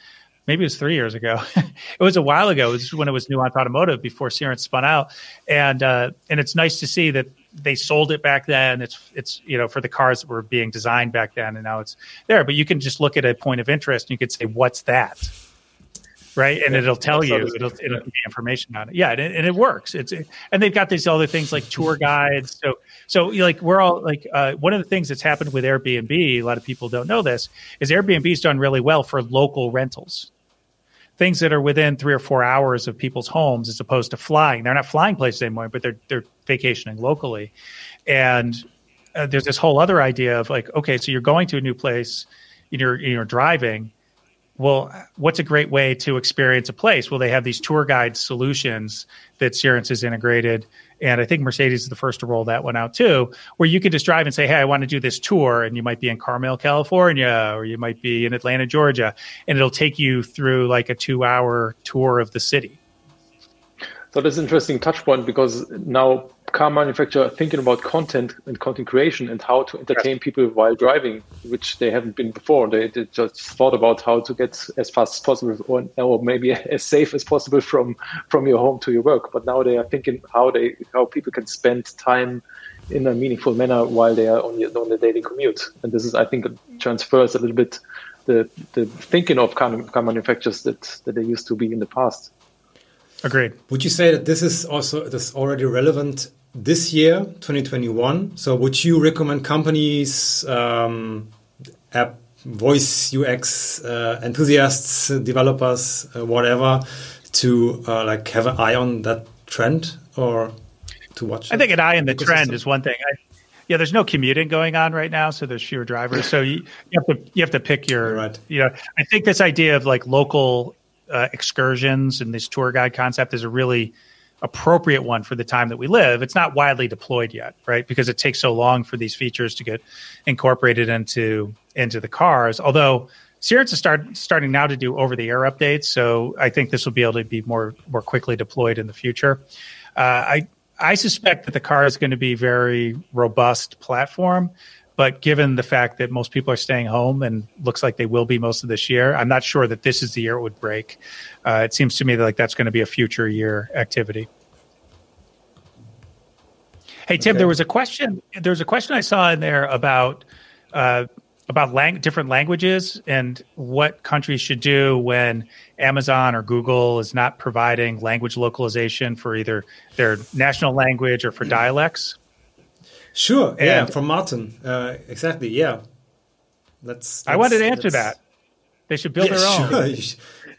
D: Maybe it was three years ago. [LAUGHS] it was a while ago. It was when it was Nuance Automotive before Cerence spun out, and uh, and it's nice to see that they sold it back then. It's it's you know for the cars that were being designed back then, and now it's there. But you can just look at a point of interest and you could say, "What's that?" Right? And yeah, it'll tell you, it'll, it'll give you information on it. Yeah, and it, and it works. It's and they've got these other things like tour guides. So so like we're all like uh, one of the things that's happened with Airbnb. A lot of people don't know this is Airbnb's done really well for local rentals. Things that are within three or four hours of people's homes, as opposed to flying. They're not flying places anymore, but they're they're vacationing locally. And uh, there's this whole other idea of like, okay, so you're going to a new place, and you're you're driving well, what's a great way to experience a place? Well, they have these tour guide solutions that Cerence has integrated. And I think Mercedes is the first to roll that one out too, where you can just drive and say, Hey, I want to do this tour. And you might be in Carmel, California, or you might be in Atlanta, Georgia. And it'll take you through like a two hour tour of the city.
C: So that's an interesting touch point because now car manufacturer thinking about content and content creation and how to entertain people while driving, which they haven't been before. They, they just thought about how to get as fast as possible or, or maybe [LAUGHS] as safe as possible from from your home to your work. But now they are thinking how they how people can spend time in a meaningful manner while they are on, your, on the daily commute. And this is, I think, transfers a little bit the the thinking of car, car manufacturers that that they used to be in the past.
D: Agreed.
B: Would you say that this is also this already relevant this year, 2021? So would you recommend companies, um, app, voice UX uh, enthusiasts, developers, uh, whatever, to uh, like have an eye on that trend or to watch?
D: I think an eye on the trend is one thing. I, yeah, there's no commuting going on right now, so there's fewer drivers. So you, you have to you have to pick your.
B: Right.
D: You know, I think this idea of like local uh, excursions and this tour guide concept is a really appropriate one for the time that we live. It's not widely deployed yet, right? Because it takes so long for these features to get incorporated into into the cars. Although Cerence is start, starting now to do over the air updates, so I think this will be able to be more more quickly deployed in the future. Uh, I I suspect that the car is going to be very robust platform. But given the fact that most people are staying home and looks like they will be most of this year, I'm not sure that this is the year it would break. Uh, it seems to me that like that's going to be a future year activity. Hey Tim, okay. there was a question. There was a question I saw in there about uh, about lang- different languages and what countries should do when Amazon or Google is not providing language localization for either their national language or for dialects.
B: Sure. And yeah, from Martin. Uh, exactly. Yeah. Let's, let's,
D: I wanted to answer that. They should build
B: yeah,
D: their own.
B: Sure.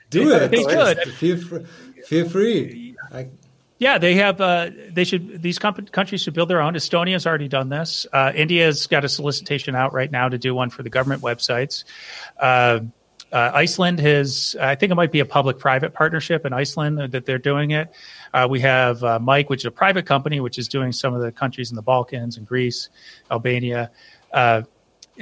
B: Do
D: they, it. They should.
B: Feel free. Feel free. I,
D: yeah, they have. Uh, they should. These comp- countries should build their own. Estonia's already done this. Uh, India's got a solicitation out right now to do one for the government websites. Uh, Iceland has. I think it might be a public-private partnership in Iceland that they're doing it. Uh, we have uh, Mike, which is a private company, which is doing some of the countries in the Balkans and Greece, Albania. Uh,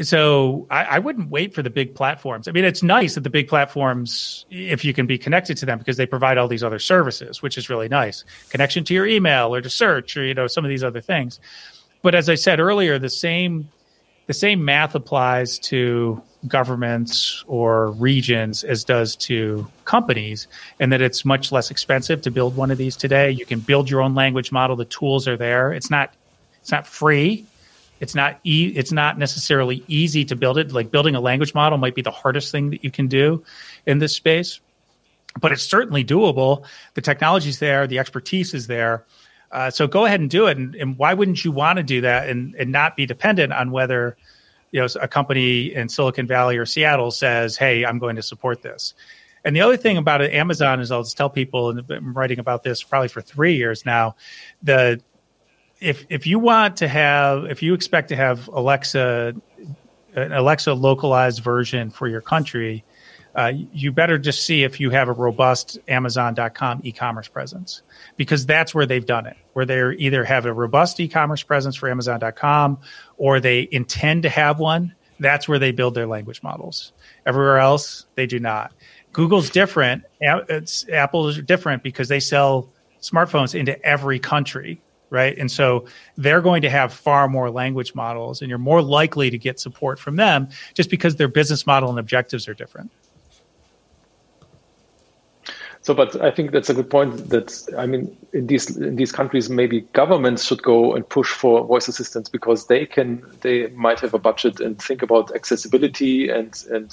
D: so I, I, wouldn't wait for the big platforms. I mean, it's nice that the big platforms, if you can be connected to them, because they provide all these other services, which is really nice. Connection to your email or to search or you know some of these other things. But as I said earlier, the same the same math applies to governments or regions as does to companies and that it's much less expensive to build one of these today. You can build your own language model. The tools are there. It's not it's not free. It's not e- it's not necessarily easy to build it. Like building a language model might be the hardest thing that you can do in this space but it's certainly doable. The technology's there. The expertise is there. Uh, so go ahead and do it. And, and why wouldn't you want to do that and, and not be dependent on whether you know a company in Silicon Valley or Seattle says, "Hey, I'm going to support this." And the other thing about Amazon is I'll just tell people, and I'm writing about this probably for three years now. The if if you want to have, if you expect to have Alexa, an Alexa localized version for your country, uh, you better just see if you have a robust Amazon.com e-commerce presence because that's where they've done it, where they either have a robust e-commerce presence for Amazon.com or they intend to have one. That's where they build their language models. Everywhere else, they do not. Google's different. It's, Apple is different because they sell smartphones into every country, right? And so they're going to have far more language models, and you're more likely to get support from them just because their business model and objectives are different.
C: So, but I think that's a good point. That I mean, in these in these countries, maybe governments should go and push for voice assistants because they can they might have a budget and think about accessibility and and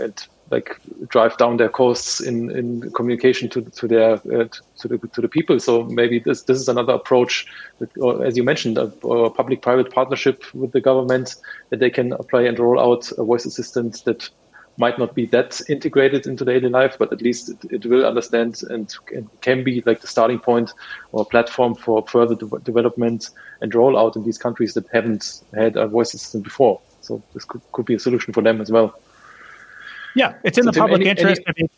C: and like drive down their costs in, in communication to to their uh, to the to the people. So maybe this this is another approach, that, or as you mentioned, a, a public-private partnership with the government that they can apply and roll out a voice assistant that might not be that integrated into daily life, but at least it, it will understand and, can be like the starting point or platform for further de- development and rollout in these countries that haven't had a voice assistant before. So this could, could be a solution for them as well.
D: Yeah, it's in so the public any, interest. Any,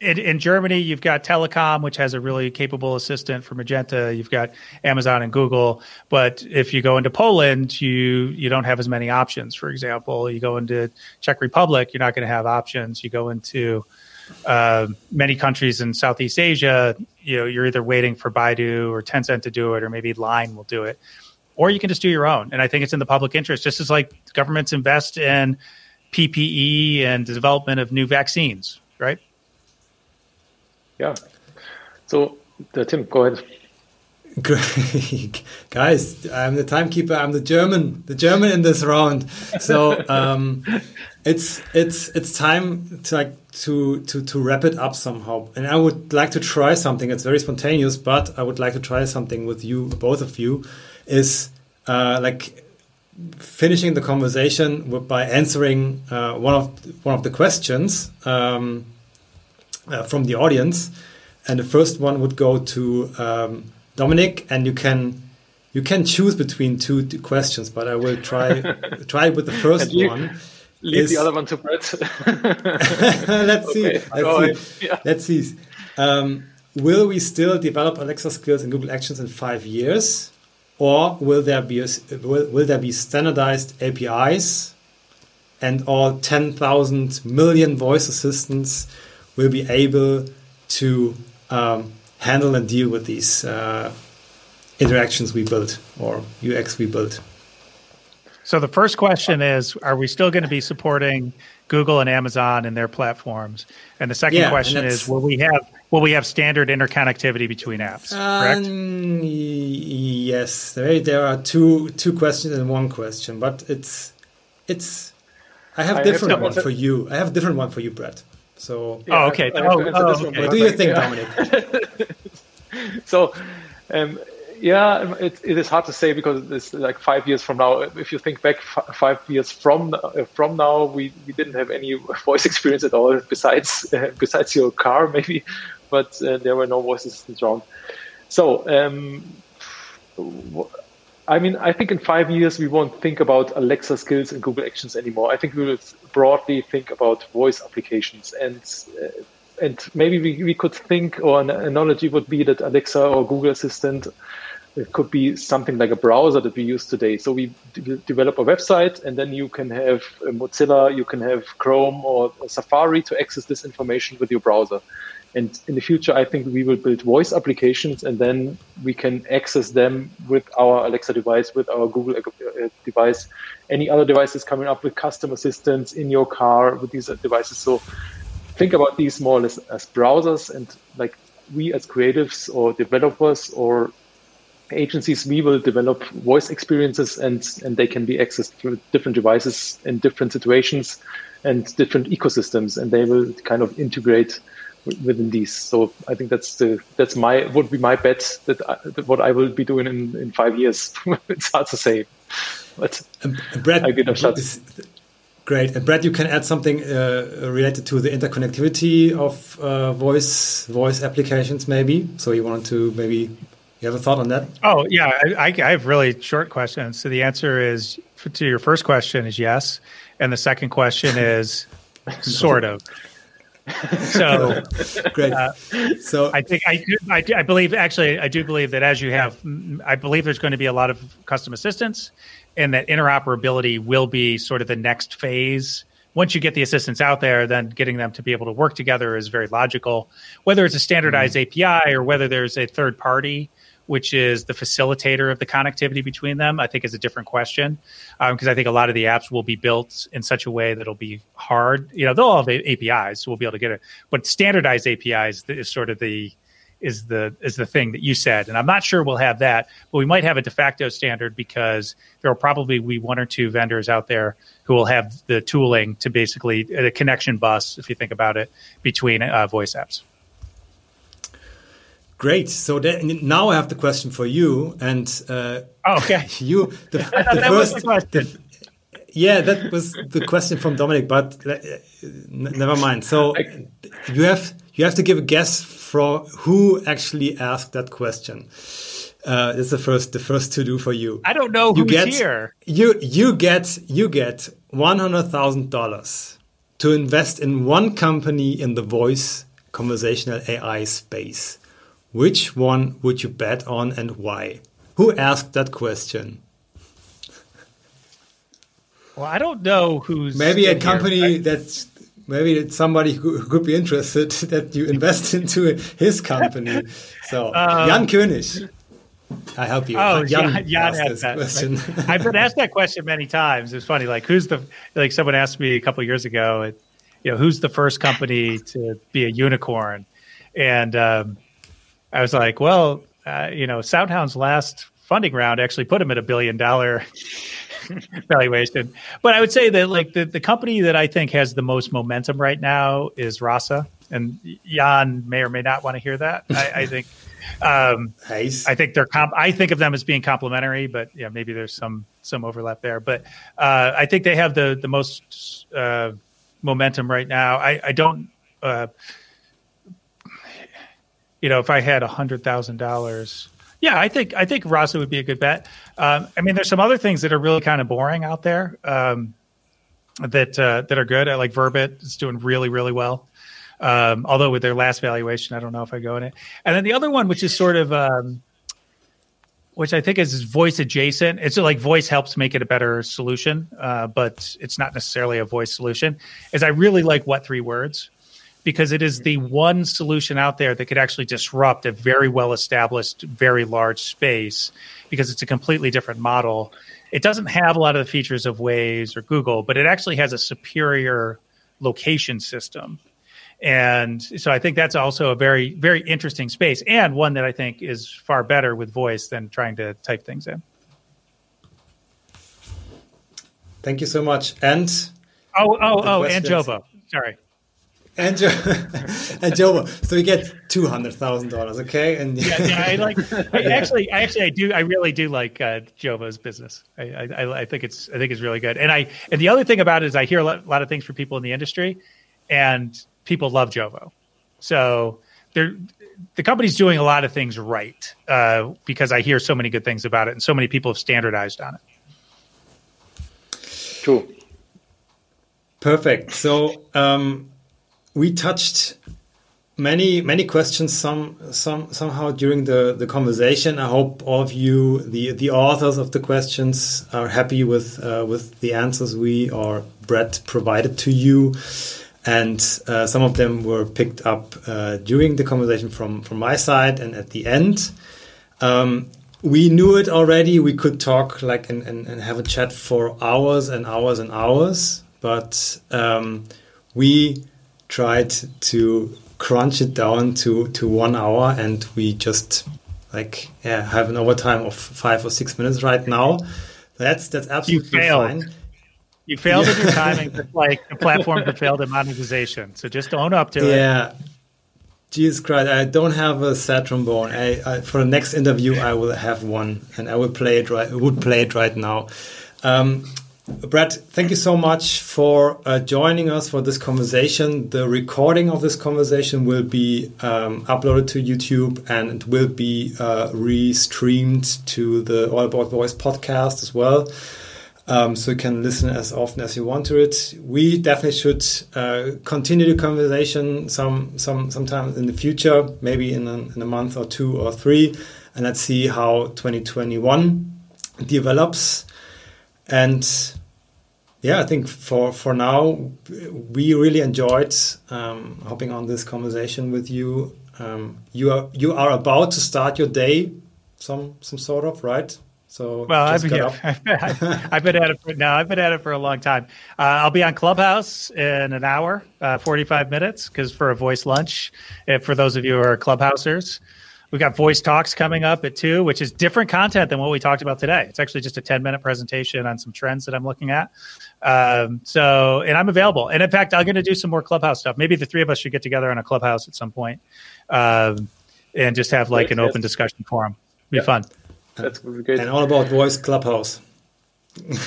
D: in, in, Germany, you've got Telekom, which has a really capable assistant for Magenta. You've got Amazon and Google. But if you go into Poland, you you don't have as many options. For example, you go into Czech Republic, you're not going to have options. You go into uh, many countries in Southeast Asia, you know, you're either waiting for Baidu or Tencent to do it, or maybe Line will do it, or you can just do your own. And I think it's in the public interest, just as like governments invest in PPE and the development of new vaccines, right?
C: Yeah. So, uh, Tim, go ahead. [LAUGHS]
B: Guys, I'm the timekeeper. I'm the German, the German in this round. So um, it's it's it's time to like to to to wrap it up somehow. And I would like to try something. It's very spontaneous, but I would like to try something with you, both of you. Is uh, like finishing the conversation by answering uh, one of one of the questions um, uh, from the audience, and the first one would go to um, Dominik, and you can you can choose between two, two questions, but I will try [LAUGHS] try with the first one.
C: Leave is, the other one to Bret. [LAUGHS] [LAUGHS]
B: let's see. Let's see. Yeah. Let's see. Um, will we still develop Alexa skills in Google Actions in five years? or will there be a, will, will there be standardized APIs and all 10,000 million voice assistants will be able to um, handle and deal with these uh, interactions we built or UX we built.
D: So the first question is Are we still going to be supporting Google and Amazon and their platforms? And the second yeah, question is Will we have will we have standard interconnectivity between apps? Correct. Um,
B: yes, there, there are two two questions in one question, but it's it's. I have a different have one for you. I have a different one for you, Bret. So.
D: Yeah, oh, okay. Oh, oh, okay.
B: What do you think, Dominik? [LAUGHS]
C: so. Um, yeah, it, it is hard to say because it's like five years from now. If you think back f- five years from uh, from now, we, we didn't have any [LAUGHS] voice experience at all besides uh, [LAUGHS] besides your car maybe, but uh, there were no voice assistants around. So um, I mean, I think in five years we won't think about Alexa skills and Google Actions anymore. I think we will broadly think about voice applications and. Uh, and maybe we, we could think, or an analogy would be that Alexa or Google Assistant it could be something like a browser that we use today. So we develop a website, and then you can have Mozilla, you can have Chrome or Safari to access this information with your browser. And in the future, I think we will build voice applications, and then we can access them with our Alexa device, with our Google uh, device, any other devices coming up with custom assistants in your car with these devices. So think about these more or less as browsers, and like we as creatives or developers or agencies, we will develop voice experiences and, and they can be accessed through different devices in different situations and different ecosystems, and they will kind of integrate within these. So I think that's the that's my would be my bet that, I, that what I will be doing in, in five years. [LAUGHS] it's hard to say, but
B: and Brad, I get a shot. Great, and Brad, you can add something uh, related to the interconnectivity of uh, voice voice applications, maybe. So you want to maybe you have a thought on that?
D: Oh yeah, I, I have really short questions. So the answer is to your first question is yes, and the second question is sort of. So [LAUGHS]
B: great. Uh, so
D: I think I do, I do, I believe actually I do believe that as you have, I believe there's going to be a lot of custom assistants, and that interoperability will be sort of the next phase once you get the assistants out there, then getting them to be able to work together is very logical. Whether it's a standardized mm-hmm. API or whether there's a third party which is the facilitator of the connectivity between them, I think is a different question. Because um, I think a lot of the apps will be built in such a way that it'll be hard. You know, they'll all have APIs, so we'll be able to get it. But standardized APIs is sort of the is the is the thing that you said, and I'm not sure we'll have that, but we might have a de facto standard because there will probably be one or two vendors out there who will have the tooling to basically a connection bus, if you think about it, between uh, voice apps.
B: Great. So then, now I have the question for you, and uh,
D: oh, okay, [LAUGHS]
B: you the, [LAUGHS] the first. The, yeah, that was the question from Dominik, but uh, never mind. So you have you have to give a guess for who actually asked that question. Uh, it's the first the first to do for you.
D: I don't know
B: who's
D: get, here.
B: You you get you get one hundred thousand dollars to invest in one company in the voice conversational AI space. Which one would you bet on and why? Who asked that question?
D: Well, I don't know who's
B: maybe a company
D: I-
B: that's maybe it's somebody who, could be interested [LAUGHS] that you invest [LAUGHS] into his company. So
D: Um,
B: Jan König, I help you.
D: Oh,
B: Jan,
D: Jan, Jan
B: asked
D: that.
B: question. [LAUGHS]
D: I've been asked that question many times. It's funny, like who's the like someone asked me a couple years ago, it, you know, who's the first company to be a unicorn, and um, I was like, well, uh, you know, SoundHound's last funding round actually put him at a billion dollar [LAUGHS] valuation. But I would say that like the, the company that I think has the most momentum right now is Rasa. And Jan may or may not want to hear that. I, I think um, [LAUGHS]
B: Hayes.
D: I think they're comp- I think of them as being complementary, but yeah, maybe there's some some overlap there. But uh, I think they have the the most uh, momentum right now. I, I don't, uh, you know, if I had a hundred thousand dollars, yeah, I think I think Rasa would be a good bet. Um, I mean, there's some other things that are really kind of boring out there um, that uh, that are good. I like Verbit; it's doing really really well. Um, although with their last valuation, I don't know if I go in it. And then the other one, which is sort of, um, which I think is voice adjacent. It's like voice helps make it a better solution, uh, but it's not necessarily a voice solution. Is I really like what3words because it is the one solution out there that could actually disrupt a very well established, very large space because it's a completely different model. It doesn't have a lot of the features of Waze or Google, but it actually has a superior location system. And so I think that's also a very, very interesting space and one that I think is far better with voice than trying to type things in.
B: Thank you so much. And
D: Oh, oh, oh, and? Jovo. Sorry.
B: And Jo- [LAUGHS] and Jovo. So you get two hundred thousand dollars, okay? And
D: Yeah, yeah, I like. I [LAUGHS] actually, I actually, I do. I really do like uh, Jovo's business. I, I, I think it's, I think it's really good. And I, and the other thing about it is, I hear a lot, a lot of things from people in the industry, and people love Jovo. So they're, the company's doing a lot of things right uh, because I hear so many good things about it, and so many people have standardized on it.
C: True.
B: Perfect. So um, we touched many many questions some some somehow during the the conversation. I hope all of you, the the authors of the questions, are happy with uh, with the answers we or Bret provided to you. And uh, some of them were picked up uh, during the conversation from from my side and at the end. Um, we knew it already. We could talk like and, and, and have a chat for hours and hours and hours, but um, we tried to crunch it down to, to one hour, and we just like yeah have an overtime of five or six minutes right now. That's that's absolutely fine.
D: You failed at your timing, just like the platform that failed in monetization. So just own up to it.
B: Yeah. Jesus Christ, I don't have a sad trombone. I, I, for the next interview, I will have one, and I will play it right. Would play it right now. Um, Bret, thank you so much for uh, joining us for this conversation. The recording of this conversation will be um, uploaded to YouTube, and it will be uh, re-streamed to the All About Voice podcast as well um, so you can listen as often as you want to it. We definitely should uh, continue the conversation some some sometime in the future, maybe in a, in a month or two or three, and let's see how 2021 develops. And yeah, I think for for now we really enjoyed um, hopping on this conversation with you. Um, you are you are about to start your day, some some sort of right. So
D: Well, I've been, yeah. [LAUGHS] I've been at it for now. I've been at it for a long time. Uh, I'll be on Clubhouse in an hour, uh, forty-five minutes, because for a voice lunch. If for those of you who are Clubhousers, we've got voice talks coming up at two, which is different content than what we talked about today. It's actually just a ten-minute presentation on some trends that I'm looking at. Um, so, and I'm available. And in fact, I'm going to do some more Clubhouse stuff. Maybe the three of us should get together on a Clubhouse at some point, um, and just have like an
C: yes.
D: open discussion forum. Be
C: Yeah.
D: fun.
C: That's great.
B: and all about voice clubhouse.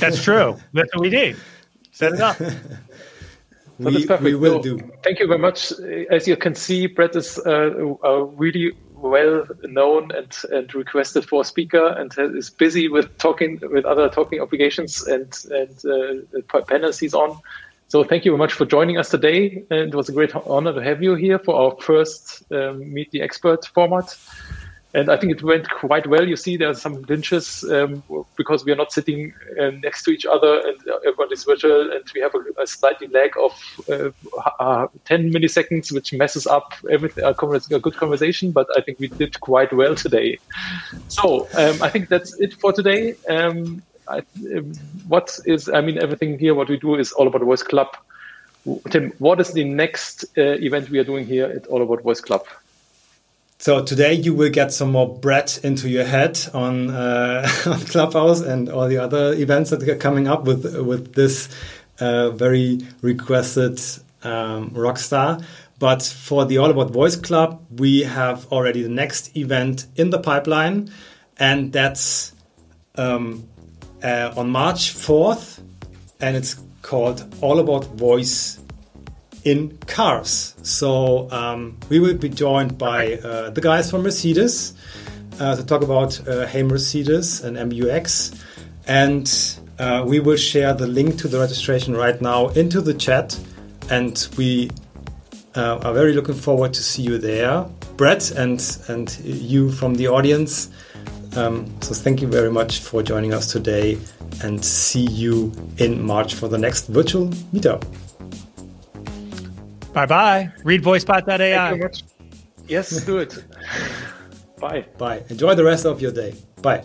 D: That's true. That's what we need. Set it up.
C: But
B: We, we will
C: No,
B: do.
C: Thank you very much. As you can see, Bret is uh, uh, really well known and, and requested for speaker and is busy with talking with other talking obligations and and uh, panels he's on. So thank you very much for joining us today. It was a great honor to have you here for our first um, Meet the Expert format and I think it went quite well. You see, there are some clinches um, because we are not sitting uh, next to each other and everyone is virtual, and we have a, a slightly lag of uh, uh, 10 milliseconds, which messes up everything, a, a, good conversation. But I think we did quite well today. So um, I think that's it for today. Um, I, um, what is, I mean, everything here, what we do is all about Voice Club. Tim, what is the next uh, event we are doing here at All About Voice Club?
B: So today you will get some more bread into your head on, uh, [LAUGHS] on Clubhouse and all the other events that are coming up with with this uh, very requested um, rockstar. But for the All About Voice Club, we have already the next event in the pipeline, and that's um, uh, on March 4th, and it's called All About Voice in cars. So um, we will be joined by uh, the guys from Mercedes uh, to talk about uh, Hey Mercedes and MBUX. And uh, we will share the link to the registration right now into the chat. And we uh, are very looking forward to see you there, Bret, and, and you from the audience. Um, so thank you very much for joining us today and see you in March for the next virtual meetup.
D: Bye bye. Read voicebot.ai.
C: Yes, do it. [LAUGHS] bye.
B: Bye. Enjoy the rest of your day. Bye.